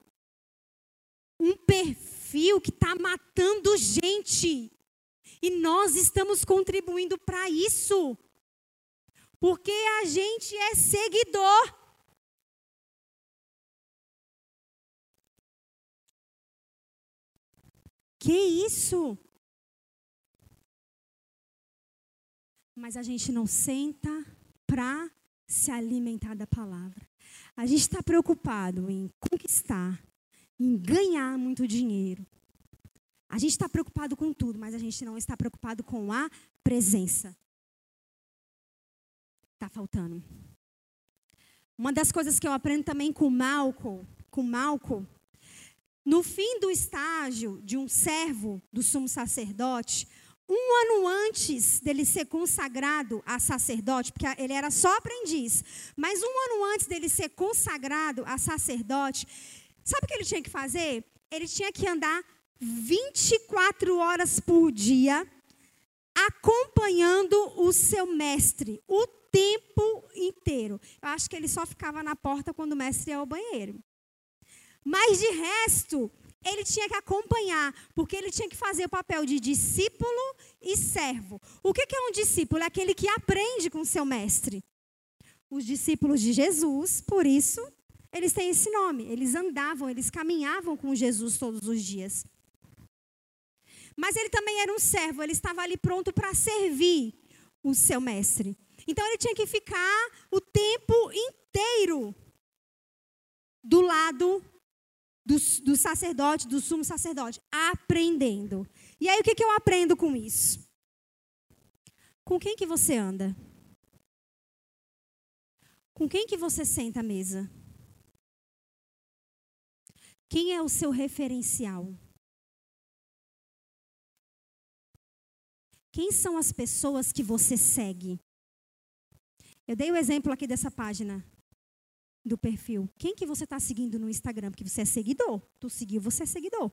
um perfil que está matando gente. E nós estamos contribuindo para isso. Porque a gente é seguidor. Que isso? Mas a gente não senta para se alimentar da palavra. A gente está preocupado em conquistar, em ganhar muito dinheiro. A gente está preocupado com tudo, mas a gente não está preocupado com a presença. Está faltando. Uma das coisas que eu aprendo também com Malco, com Malco, no fim do estágio de um servo do sumo sacerdote, um ano antes dele ser consagrado a sacerdote, porque ele era só aprendiz, mas um ano antes dele ser consagrado a sacerdote, sabe o que ele tinha que fazer? Ele tinha que andar 24 horas por dia acompanhando o seu mestre o tempo inteiro. Eu acho que ele só ficava na porta quando o mestre ia ao banheiro. Mas de resto, ele tinha que acompanhar, porque ele tinha que fazer o papel de discípulo e servo. O que é um discípulo? É aquele que aprende com seu mestre. Os discípulos de Jesus, por isso, eles têm esse nome. Eles andavam, eles caminhavam com Jesus todos os dias. Mas ele também era um servo, ele estava ali pronto para servir o seu mestre. Então ele tinha que ficar o tempo inteiro do lado do, do sacerdote, do sumo sacerdote, aprendendo. E aí o que, que eu aprendo com isso? Com quem que você anda? Com quem que você senta à mesa? Quem é o seu referencial? Quem são as pessoas que você segue? Eu dei o exemplo aqui dessa página do perfil. Quem que você está seguindo no Instagram? Porque você é seguidor. Tu seguiu, você é seguidor.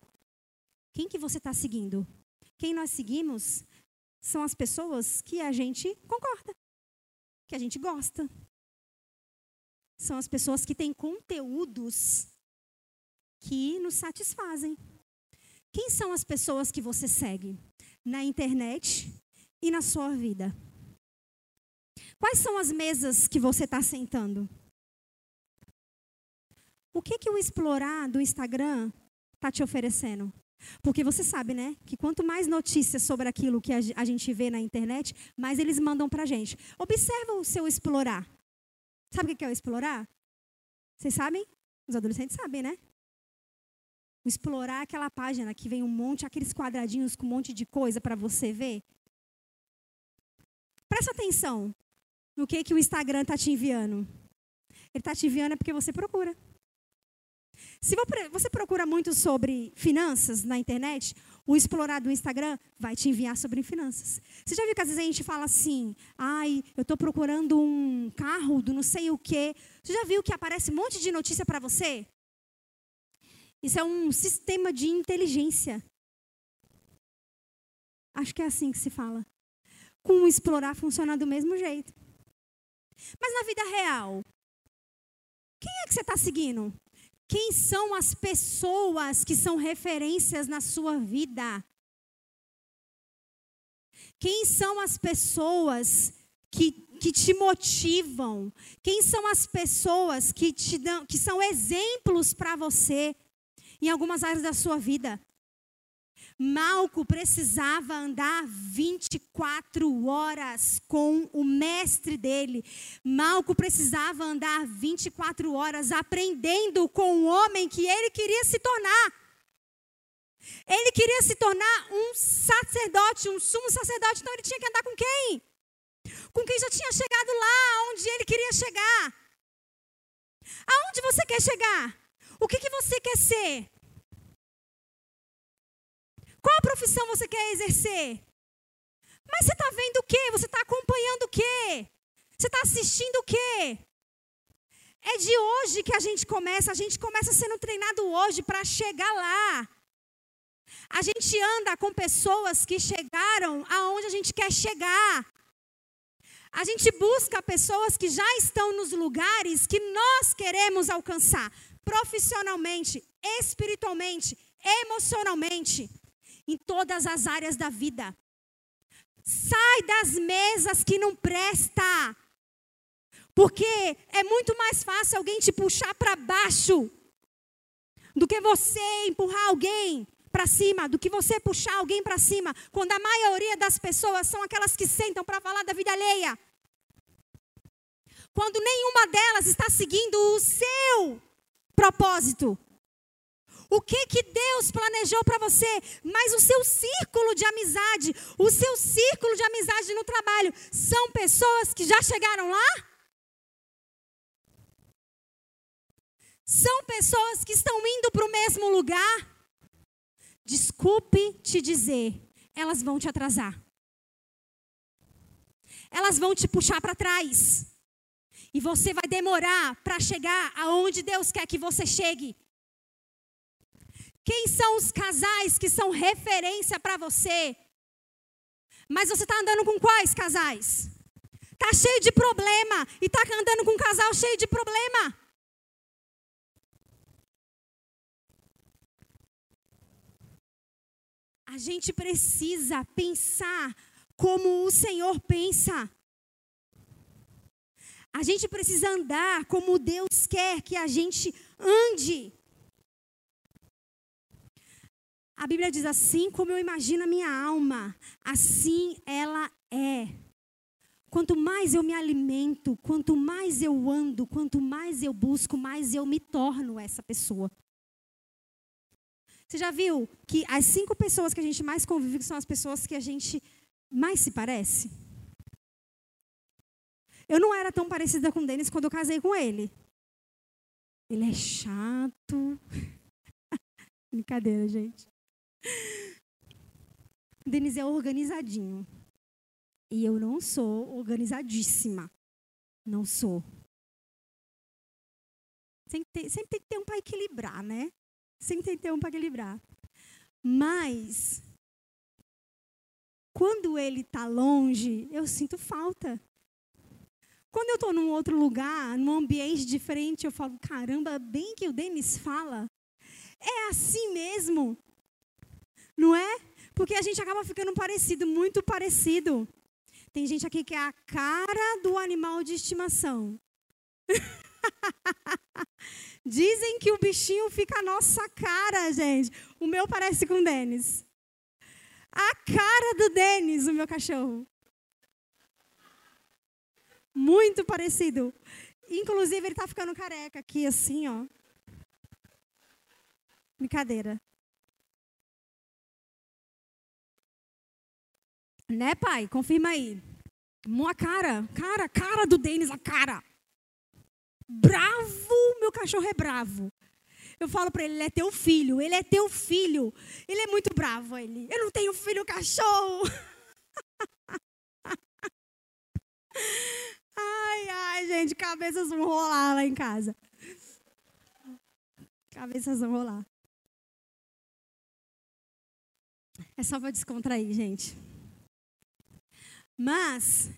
Quem que você está seguindo? Quem nós seguimos são as pessoas que a gente concorda, que a gente gosta. São as pessoas que têm conteúdos que nos satisfazem. Quem são as pessoas que você segue? na internet e na sua vida? Quais são as mesas que você está sentando? O que, que o explorar do Instagram está te oferecendo? Porque você sabe, né? Que quanto mais notícias sobre aquilo que a gente vê na internet, mais eles mandam para a gente. Observa o seu explorar. Sabe o que é o explorar? Vocês sabem? Os adolescentes sabem, né? explorar aquela página que vem um monte, aqueles quadradinhos com um monte de coisa para você ver. Presta atenção no que, que o Instagram está te enviando. Ele está te enviando é porque você procura. Se você procura muito sobre finanças na internet, o explorar do Instagram vai te enviar sobre finanças. Você já viu que às vezes a gente fala assim, ai, eu estou procurando um carro do não sei o quê. Você já viu que aparece um monte de notícia para você? Isso é um sistema de inteligência. Acho que é assim que se fala. Com o explorar funciona do mesmo jeito. Mas na vida real, quem é que você está seguindo? Quem são as pessoas que são referências na sua vida? Quem são as pessoas que, que te motivam? Quem são as pessoas que te dão, que são exemplos para você? em algumas áreas da sua vida. Malco precisava andar 24 horas com o mestre dele. Malco precisava andar 24 horas aprendendo com o homem que ele queria se tornar. Ele queria se tornar um sacerdote, um sumo sacerdote, então ele tinha que andar com quem? Com quem já tinha chegado lá onde ele queria chegar. Aonde você quer chegar? O que, que você quer ser? Qual profissão você quer exercer? Mas você está vendo o quê? Você está acompanhando o quê? Você está assistindo o quê? É de hoje que a gente começa, a gente começa sendo treinado hoje para chegar lá. A gente anda com pessoas que chegaram aonde a gente quer chegar. A gente busca pessoas que já estão nos lugares que nós queremos alcançar, profissionalmente, espiritualmente, emocionalmente em todas as áreas da vida. Sai das mesas que não presta. Porque é muito mais fácil alguém te puxar para baixo do que você empurrar alguém para cima, do que você puxar alguém para cima, quando a maioria das pessoas são aquelas que sentam para falar da vida alheia. Quando nenhuma delas está seguindo o seu propósito. O que que Deus planejou para você? Mas o seu círculo de amizade, o seu círculo de amizade no trabalho, são pessoas que já chegaram lá? São pessoas que estão indo para o mesmo lugar? Desculpe te dizer, elas vão te atrasar. Elas vão te puxar para trás. E você vai demorar para chegar aonde Deus quer que você chegue. Quem são os casais que são referência para você? Mas você está andando com quais casais? Está cheio de problema e está andando com um casal cheio de problema. A gente precisa pensar como o Senhor pensa. A gente precisa andar como Deus quer que a gente ande. A Bíblia diz assim: como eu imagino a minha alma, assim ela é. Quanto mais eu me alimento, quanto mais eu ando, quanto mais eu busco, mais eu me torno essa pessoa. Você já viu que as cinco pessoas que a gente mais convive são as pessoas que a gente mais se parece? Eu não era tão parecida com o Denis quando eu casei com ele. Ele é chato. Brincadeira, gente. O Denis é organizadinho. E eu não sou organizadíssima. Não sou. Sempre tem, sempre tem que ter um para equilibrar, né? Sempre tem que ter um para equilibrar. Mas, quando ele está longe, eu sinto falta. Quando eu estou num outro lugar, num ambiente diferente, eu falo, caramba, bem que o Denis fala. É assim mesmo. Não é? Porque a gente acaba ficando parecido, muito parecido. Tem gente aqui que é a cara do animal de estimação. Dizem que o bichinho fica a nossa cara, gente. O meu parece com o Denis. A cara do Denis, o meu cachorro. Muito parecido. Inclusive, ele está ficando careca aqui, assim, ó. Brincadeira. Né, pai? Confirma aí. Uma cara, cara, cara do Denis, a cara. Bravo, meu cachorro é bravo. Eu falo para ele, ele é teu filho, ele é teu filho. Ele é muito bravo, ele. Eu não tenho filho cachorro. ai, ai, gente, cabeças vão rolar lá em casa. Cabeças vão rolar. É só para descontrair, gente. Mas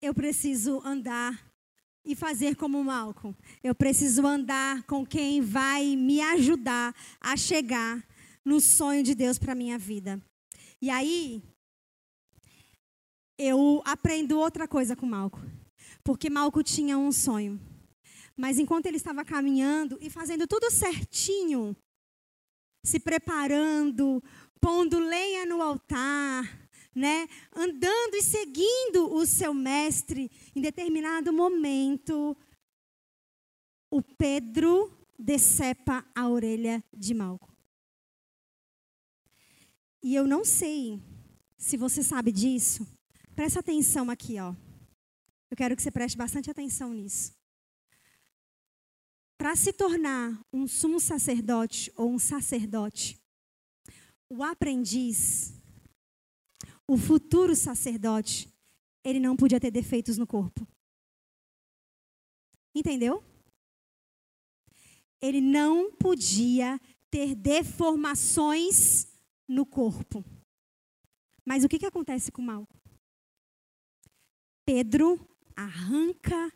eu preciso andar e fazer como Malcolm. Eu preciso andar com quem vai me ajudar a chegar no sonho de Deus para minha vida. E aí eu aprendo outra coisa com Malcolm. Porque Malcolm tinha um sonho. Mas enquanto ele estava caminhando e fazendo tudo certinho, se preparando, pondo lenha no altar, né, andando e seguindo o seu mestre, em determinado momento, o Pedro decepa a orelha de Malco. E eu não sei se você sabe disso. Presta atenção aqui, ó. Eu quero que você preste bastante atenção nisso. Para se tornar um sumo sacerdote ou um sacerdote, o aprendiz o futuro sacerdote, ele não podia ter defeitos no corpo. Entendeu? Ele não podia ter deformações no corpo. Mas o que, que acontece com Malco? Pedro arranca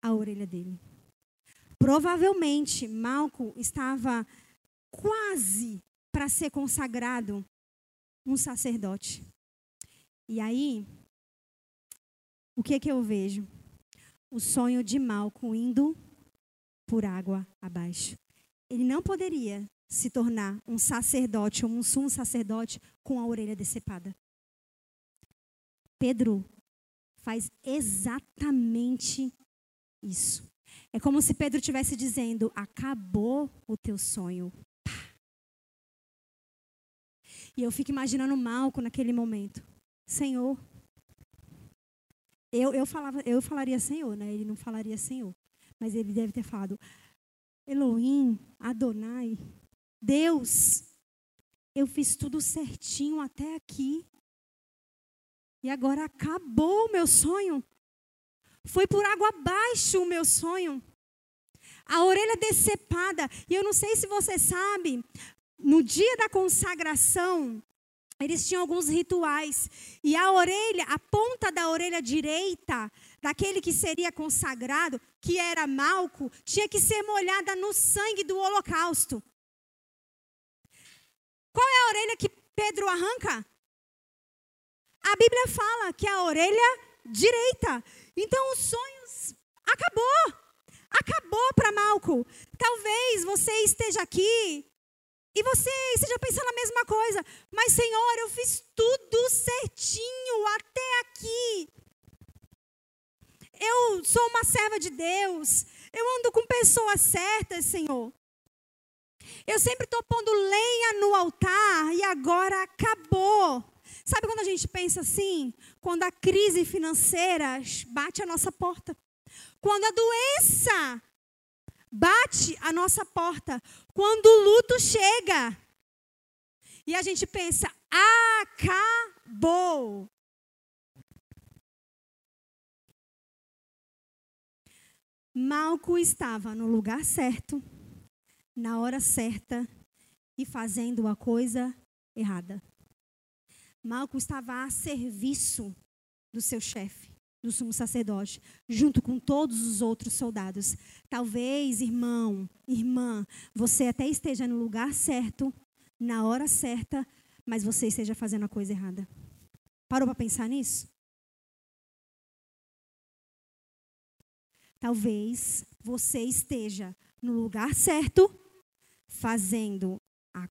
a orelha dele. Provavelmente, Malco estava quase para ser consagrado um sacerdote. E aí, o que que eu vejo? O sonho de Malco indo por água abaixo. Ele não poderia se tornar um sacerdote ou um sumo sacerdote com a orelha decepada. Pedro faz exatamente isso. É como se Pedro estivesse dizendo: acabou o teu sonho. E eu fico imaginando Malco naquele momento. Senhor. Eu, eu, falava, eu falaria Senhor, né? Ele não falaria Senhor. Mas ele deve ter falado Elohim, Adonai, Deus. Eu fiz tudo certinho até aqui. E agora acabou o meu sonho. Foi por água abaixo o meu sonho. A orelha decepada. E eu não sei se você sabe, no dia da consagração, eles tinham alguns rituais. E a orelha, a ponta da orelha direita, daquele que seria consagrado, que era Malco, tinha que ser molhada no sangue do holocausto. Qual é a orelha que Pedro arranca? A Bíblia fala que é a orelha direita. Então os sonhos acabou. Acabou para Malco. Talvez você esteja aqui e você esteja pensando a mesma coisa. Mas, Senhor, eu fiz tudo certinho até aqui. Eu sou uma serva de Deus. Eu ando com pessoas certas, Senhor. Eu sempre estou pondo lenha no altar e agora acabou. Sabe quando a gente pensa assim? Quando a crise financeira bate a nossa porta. Quando a doença bate a nossa porta. Quando o luto chega. E a gente pensa, acabou. Malco estava no lugar certo, na hora certa e fazendo a coisa errada. Malco estava a serviço do seu chefe, do sumo sacerdote, junto com todos os outros soldados. Talvez, irmão, irmã, você até esteja no lugar certo, na hora certa, mas você esteja fazendo a coisa errada. Parou para pensar nisso? Talvez você esteja no lugar certo, fazendo a,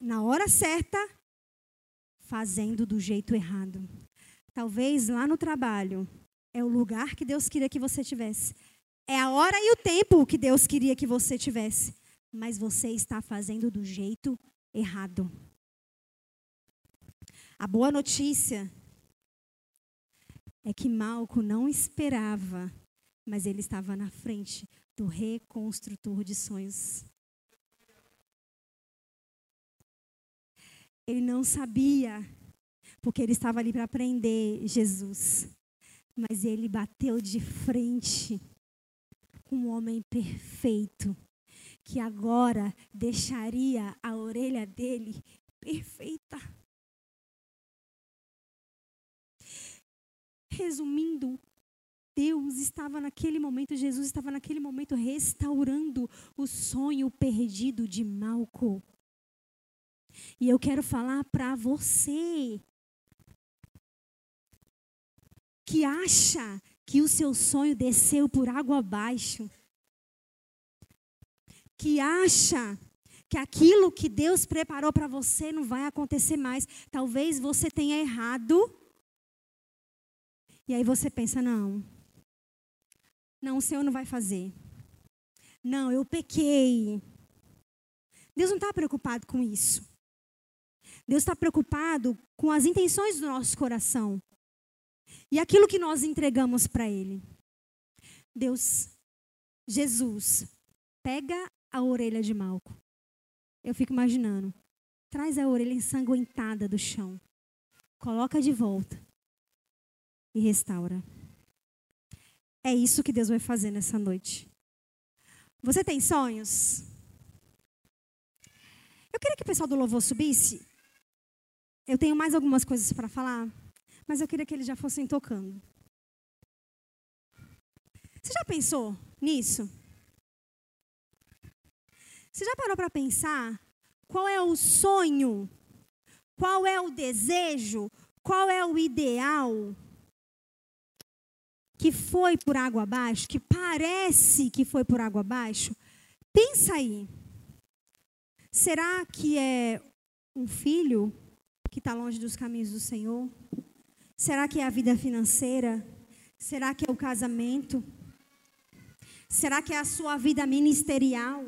na hora certa, fazendo do jeito errado. Talvez lá no trabalho é o lugar que Deus queria que você tivesse. É a hora e o tempo que Deus queria que você tivesse. Mas você está fazendo do jeito errado. A boa notícia é que Malco não esperava mas ele estava na frente do reconstrutor de sonhos. Ele não sabia, porque ele estava ali para aprender Jesus. Mas ele bateu de frente com um homem perfeito, que agora deixaria a orelha dele perfeita. Resumindo, Deus estava naquele momento, Jesus estava naquele momento restaurando o sonho perdido de Malco. E eu quero falar para você que acha que o seu sonho desceu por água abaixo, que acha que aquilo que Deus preparou para você não vai acontecer mais. Talvez você tenha errado. E aí você pensa: não, não, o Senhor não vai fazer. Não, eu pequei. Deus não está preocupado com isso. Deus está preocupado com as intenções do nosso coração e aquilo que nós entregamos para Ele. Deus, Jesus, pega a orelha de Malco. Eu fico imaginando. Traz a orelha ensanguentada do chão. Coloca de volta. E restaura. É isso que Deus vai fazer nessa noite. Você tem sonhos? Eu queria que o pessoal do louvor subisse. Eu tenho mais algumas coisas para falar, mas eu queria que eles já fossem tocando. Você já pensou nisso? Você já parou para pensar qual é o sonho? Qual é o desejo? Qual é o ideal que foi por água abaixo, que parece que foi por água abaixo, pensa aí. Será que é um filho que está longe dos caminhos do Senhor? Será que é a vida financeira? Será que é o casamento? Será que é a sua vida ministerial?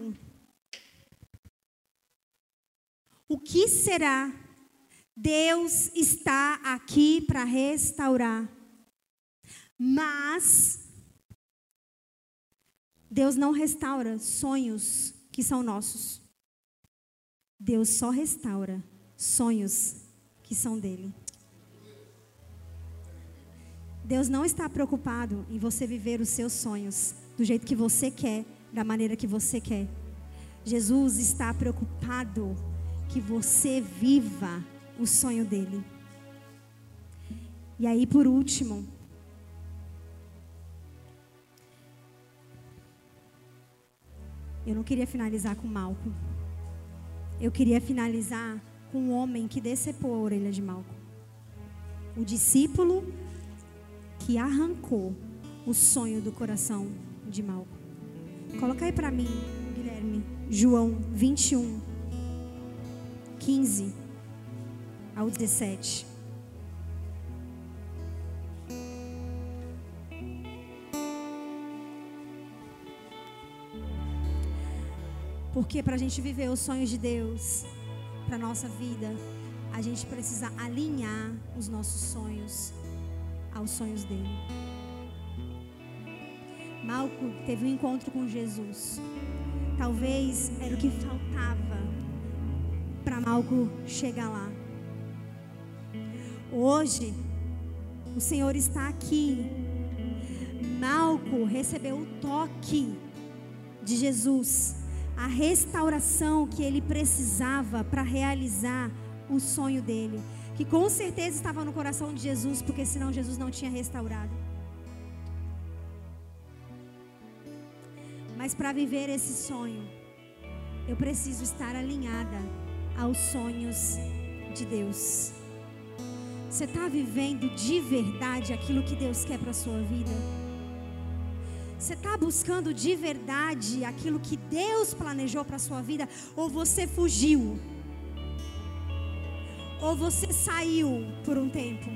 O que será? Deus está aqui para restaurar. Mas Deus não restaura sonhos que são nossos. Deus só restaura sonhos que são dele. Deus não está preocupado em você viver os seus sonhos do jeito que você quer, da maneira que você quer. Jesus está preocupado que você viva o sonho dele. E aí, por último, eu não queria finalizar com Malco. Eu queria finalizar com um homem que decepou a orelha de Malco. O discípulo que arrancou o sonho do coração de Malco. Coloca aí para mim, Guilherme, João 21, 15 ao 17. Porque para a gente viver os sonhos de Deus para nossa vida, a gente precisa alinhar os nossos sonhos aos sonhos dele. Malco teve um encontro com Jesus. Talvez era o que faltava para Malco chegar lá. Hoje, o Senhor está aqui. Malco recebeu o toque de Jesus a restauração que ele precisava para realizar o sonho dele, que com certeza estava no coração de Jesus, porque senão Jesus não tinha restaurado. Mas para viver esse sonho, eu preciso estar alinhada aos sonhos de Deus. Você está vivendo de verdade aquilo que Deus quer para a sua vida? Você está buscando de verdade aquilo que Deus planejou para a sua vida? Ou você fugiu? Ou você saiu por um tempo?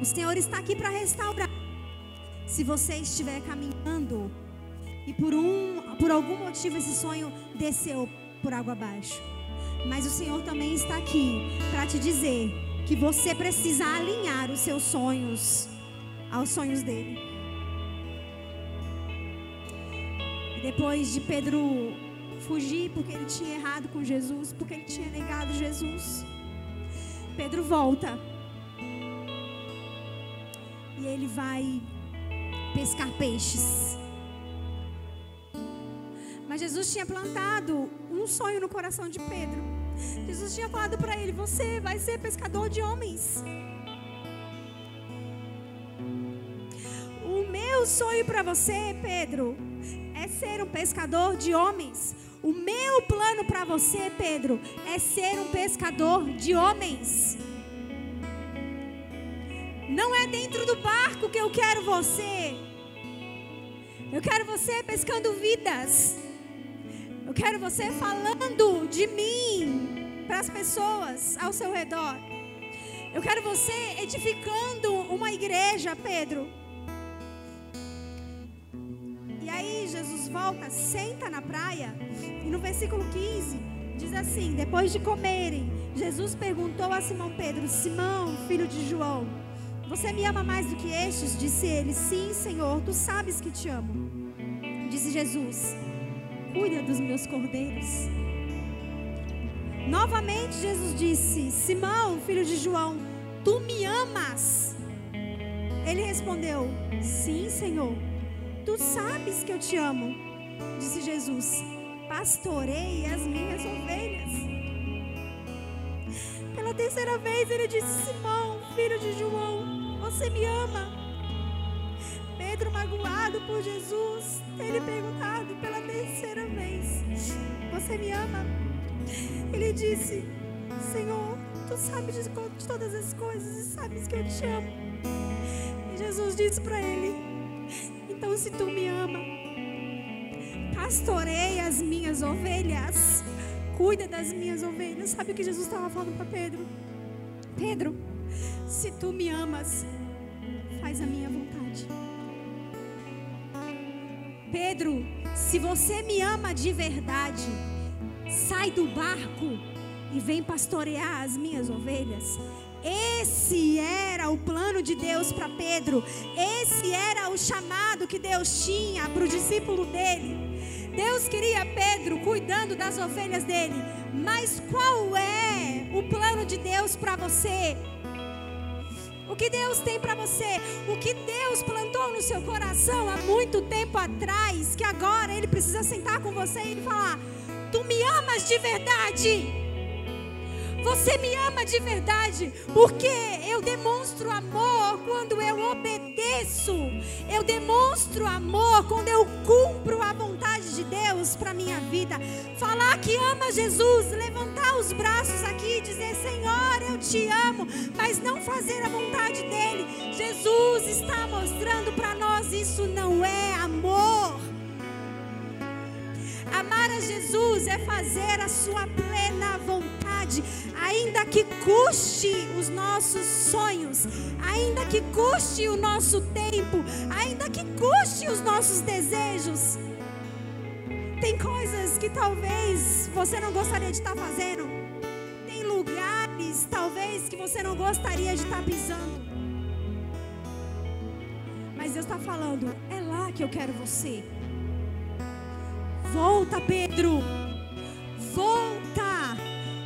O Senhor está aqui para restaurar. Se você estiver caminhando e por um, por algum motivo esse sonho desceu por água abaixo, mas o Senhor também está aqui para te dizer que você precisa alinhar os seus sonhos aos sonhos dele. Depois de Pedro fugir porque ele tinha errado com Jesus, porque ele tinha negado Jesus, Pedro volta. E ele vai pescar peixes. Mas Jesus tinha plantado um sonho no coração de Pedro. Jesus tinha falado para ele: Você vai ser pescador de homens. O meu sonho para você, Pedro, é ser um pescador de homens. O meu plano para você, Pedro, é ser um pescador de homens. Não é dentro do barco que eu quero você. Eu quero você pescando vidas. Eu quero você falando de mim para as pessoas ao seu redor. Eu quero você edificando uma igreja, Pedro. Jesus volta, senta na praia, e no versículo 15 diz assim: Depois de comerem, Jesus perguntou a Simão Pedro: Simão, filho de João, você me ama mais do que estes? Disse ele: Sim, Senhor, tu sabes que te amo. Disse Jesus: Cuida dos meus cordeiros. Novamente Jesus disse: Simão, filho de João, tu me amas? Ele respondeu: Sim, Senhor Tu sabes que eu te amo, disse Jesus. Pastorei as minhas ovelhas. Pela terceira vez ele disse: Simão, filho de João, você me ama? Pedro, magoado por Jesus, ele perguntado pela terceira vez: Você me ama? Ele disse: Senhor, tu sabes de, todas as coisas e sabes que eu te amo. E Jesus disse para ele: então, se tu me ama, pastorei as minhas ovelhas, cuida das minhas ovelhas. Sabe o que Jesus estava falando para Pedro? Pedro, se tu me amas, faz a minha vontade. Pedro, se você me ama de verdade, sai do barco e vem pastorear as minhas ovelhas. Esse era o plano de Deus para Pedro. Esse era o chamado que Deus tinha para o discípulo dele. Deus queria Pedro cuidando das ovelhas dele. Mas qual é o plano de Deus para você? O que Deus tem para você? O que Deus plantou no seu coração há muito tempo atrás, que agora Ele precisa sentar com você e falar: Tu me amas de verdade? Você me ama de verdade, porque eu demonstro amor quando eu obedeço. Eu demonstro amor quando eu cumpro a vontade de Deus para minha vida. Falar que ama Jesus, levantar os braços aqui e dizer: Senhor, eu te amo, mas não fazer a vontade dele. Jesus está mostrando para nós isso não é amor. Amar a Jesus é fazer a sua plena vontade, ainda que custe os nossos sonhos, ainda que custe o nosso tempo, ainda que custe os nossos desejos. Tem coisas que talvez você não gostaria de estar fazendo. Tem lugares, talvez, que você não gostaria de estar pisando. Mas Deus está falando, é lá que eu quero você. Volta, Pedro. Volta.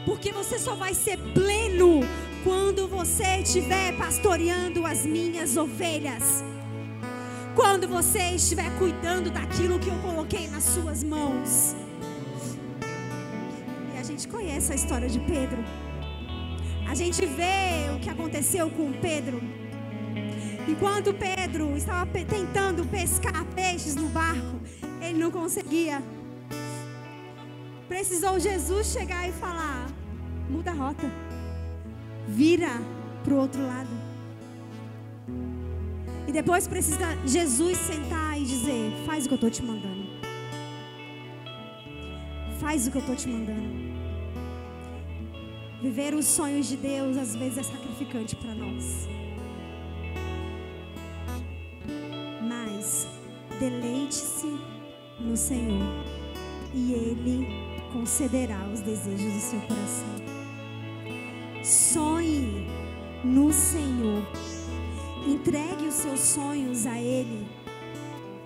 Porque você só vai ser pleno quando você estiver pastoreando as minhas ovelhas. Quando você estiver cuidando daquilo que eu coloquei nas suas mãos. E a gente conhece a história de Pedro. A gente vê o que aconteceu com Pedro. Enquanto Pedro estava tentando pescar peixes no barco, ele não conseguia. Precisou Jesus chegar e falar: muda a rota, vira para o outro lado. E depois precisa Jesus sentar e dizer: faz o que eu estou te mandando. Faz o que eu estou te mandando. Viver os sonhos de Deus às vezes é sacrificante para nós. Mas deleite-se no Senhor e Ele concederá os desejos do seu coração. Sonhe no Senhor. Entregue os seus sonhos a Ele.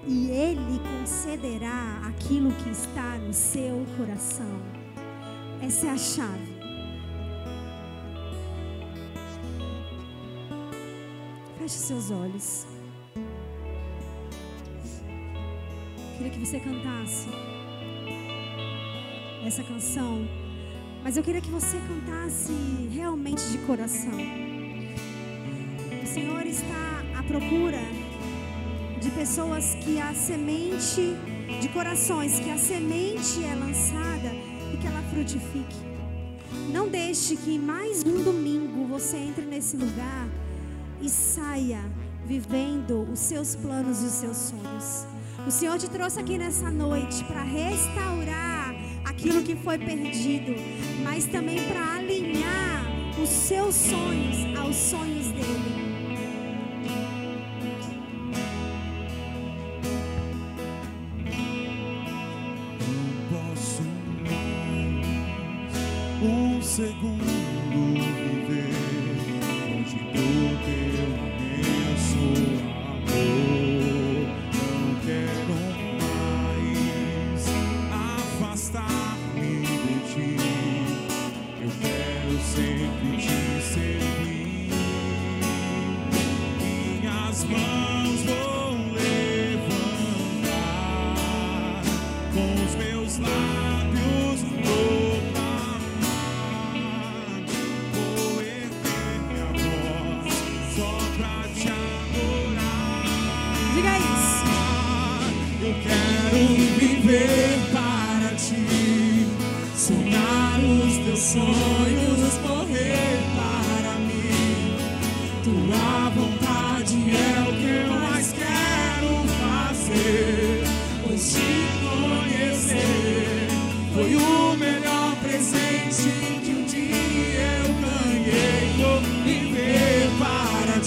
E Ele concederá aquilo que está no seu coração. Essa é a chave. Feche seus olhos. Queria que você cantasse essa canção, mas eu queria que você cantasse realmente de coração. O Senhor está à procura de pessoas que a semente, de corações, que a semente é lançada e que ela frutifique. Não deixe que mais um domingo você entre nesse lugar e saia vivendo os seus planos e os seus sonhos. O Senhor te trouxe aqui nessa noite para restaurar aquilo que foi perdido, mas também para alinhar os seus sonhos aos sonhos dele.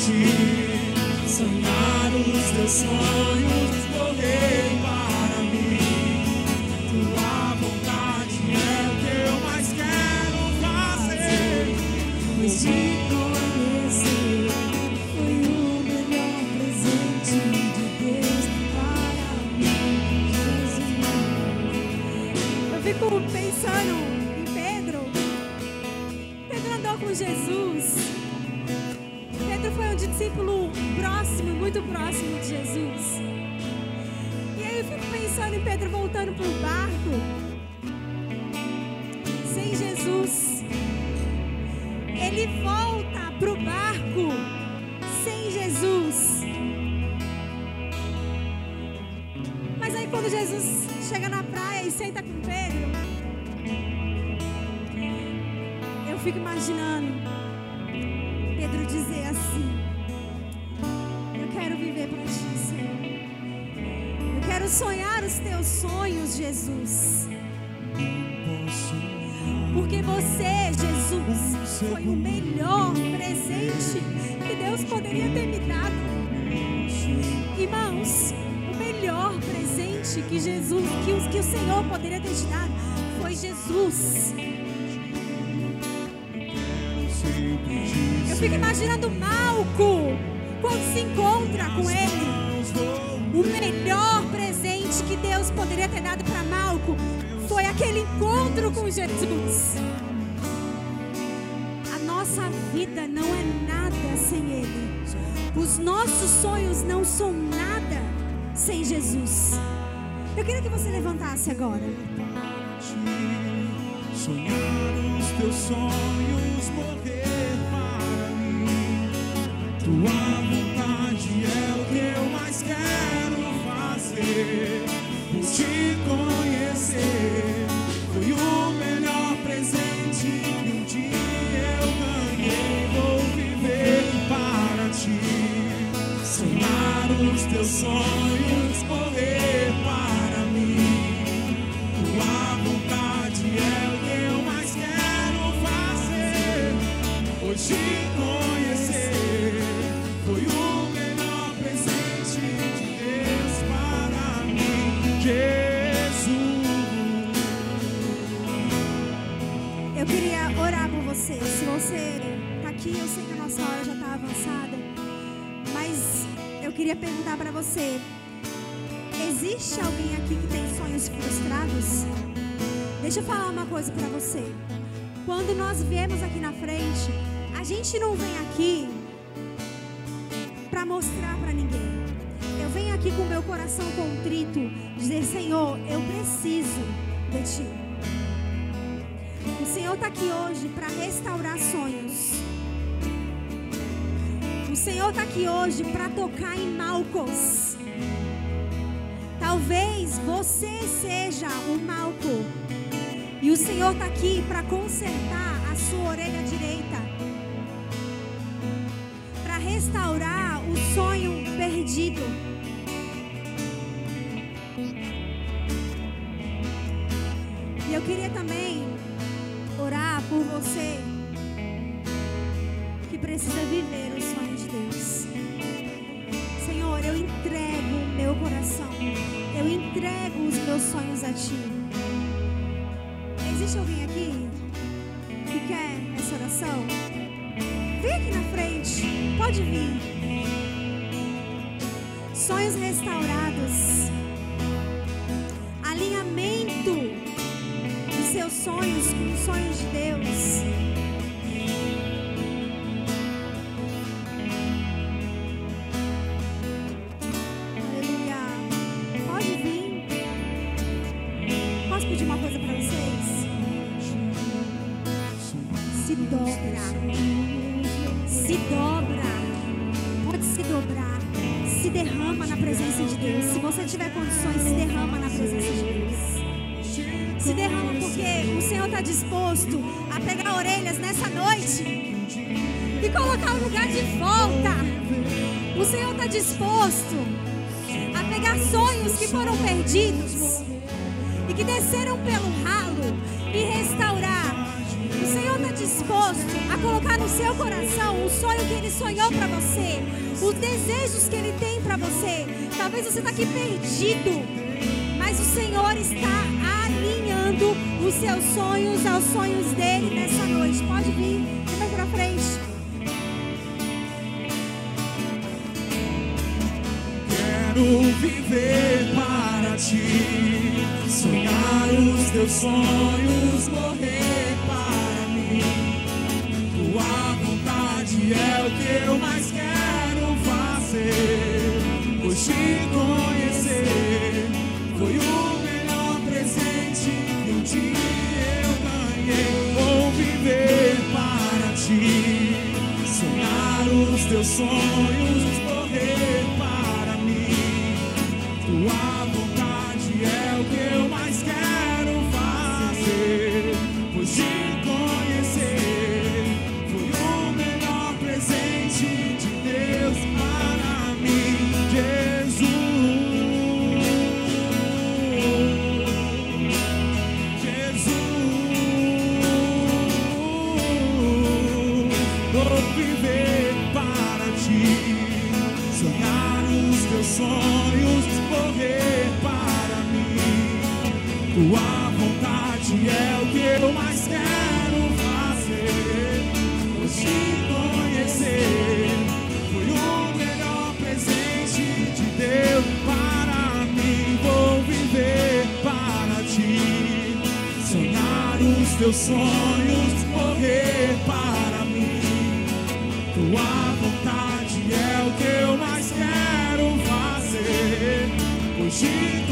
Ti, sonhar os teus sonhos, Eu fico imaginando Malco quando se encontra com ele. O melhor presente que Deus poderia ter dado para Malco foi aquele encontro com Jesus. A nossa vida não é nada sem Ele. Os nossos sonhos não são nada sem Jesus. Eu queria que você levantasse agora. Sonhar os teus sonhos, Tua vontade é o que eu mais quero fazer. Por te conhecer foi o melhor presente que um dia eu ganhei. Vou viver para ti. Sonhar os teus sonhos, queria perguntar para você: existe alguém aqui que tem sonhos frustrados? Deixa eu falar uma coisa para você. Quando nós viemos aqui na frente, a gente não vem aqui para mostrar para ninguém. Eu venho aqui com meu coração contrito, dizer: Senhor, eu preciso de Ti. O Senhor está aqui hoje para restaurar sonhos. Senhor está aqui hoje para tocar em Malcos. Talvez você seja o Malco. E o Senhor está aqui para consertar a sua orelha direita. Para restaurar o sonho perdido. E eu queria também orar por você que precisa viver o sonho. Senhor, eu entrego o meu coração. Eu entrego os meus sonhos a Ti. Existe alguém aqui que quer essa oração? Vem aqui na frente. Pode vir. Sonhos restaurados. Alinhamento dos seus sonhos dobra. Pode se dobrar. Se derrama na presença de Deus. Se você tiver condições, se derrama na presença de Deus. Se derrama porque o Senhor está disposto a pegar orelhas nessa noite e colocar o lugar de volta. O Senhor está disposto a pegar sonhos que foram perdidos e que desceram pelo ralo e restaurar. A colocar no seu coração o sonho que Ele sonhou para você, os desejos que Ele tem para você. Talvez você está aqui perdido, mas o Senhor está alinhando os seus sonhos aos sonhos dele nessa noite. Pode vir, vem para frente. Quero viver para ti, sonhar os teus sonhos, morrer os teus sonhos. teus sonhos correr para mim. Tua vontade é o que eu mais quero fazer. Hoje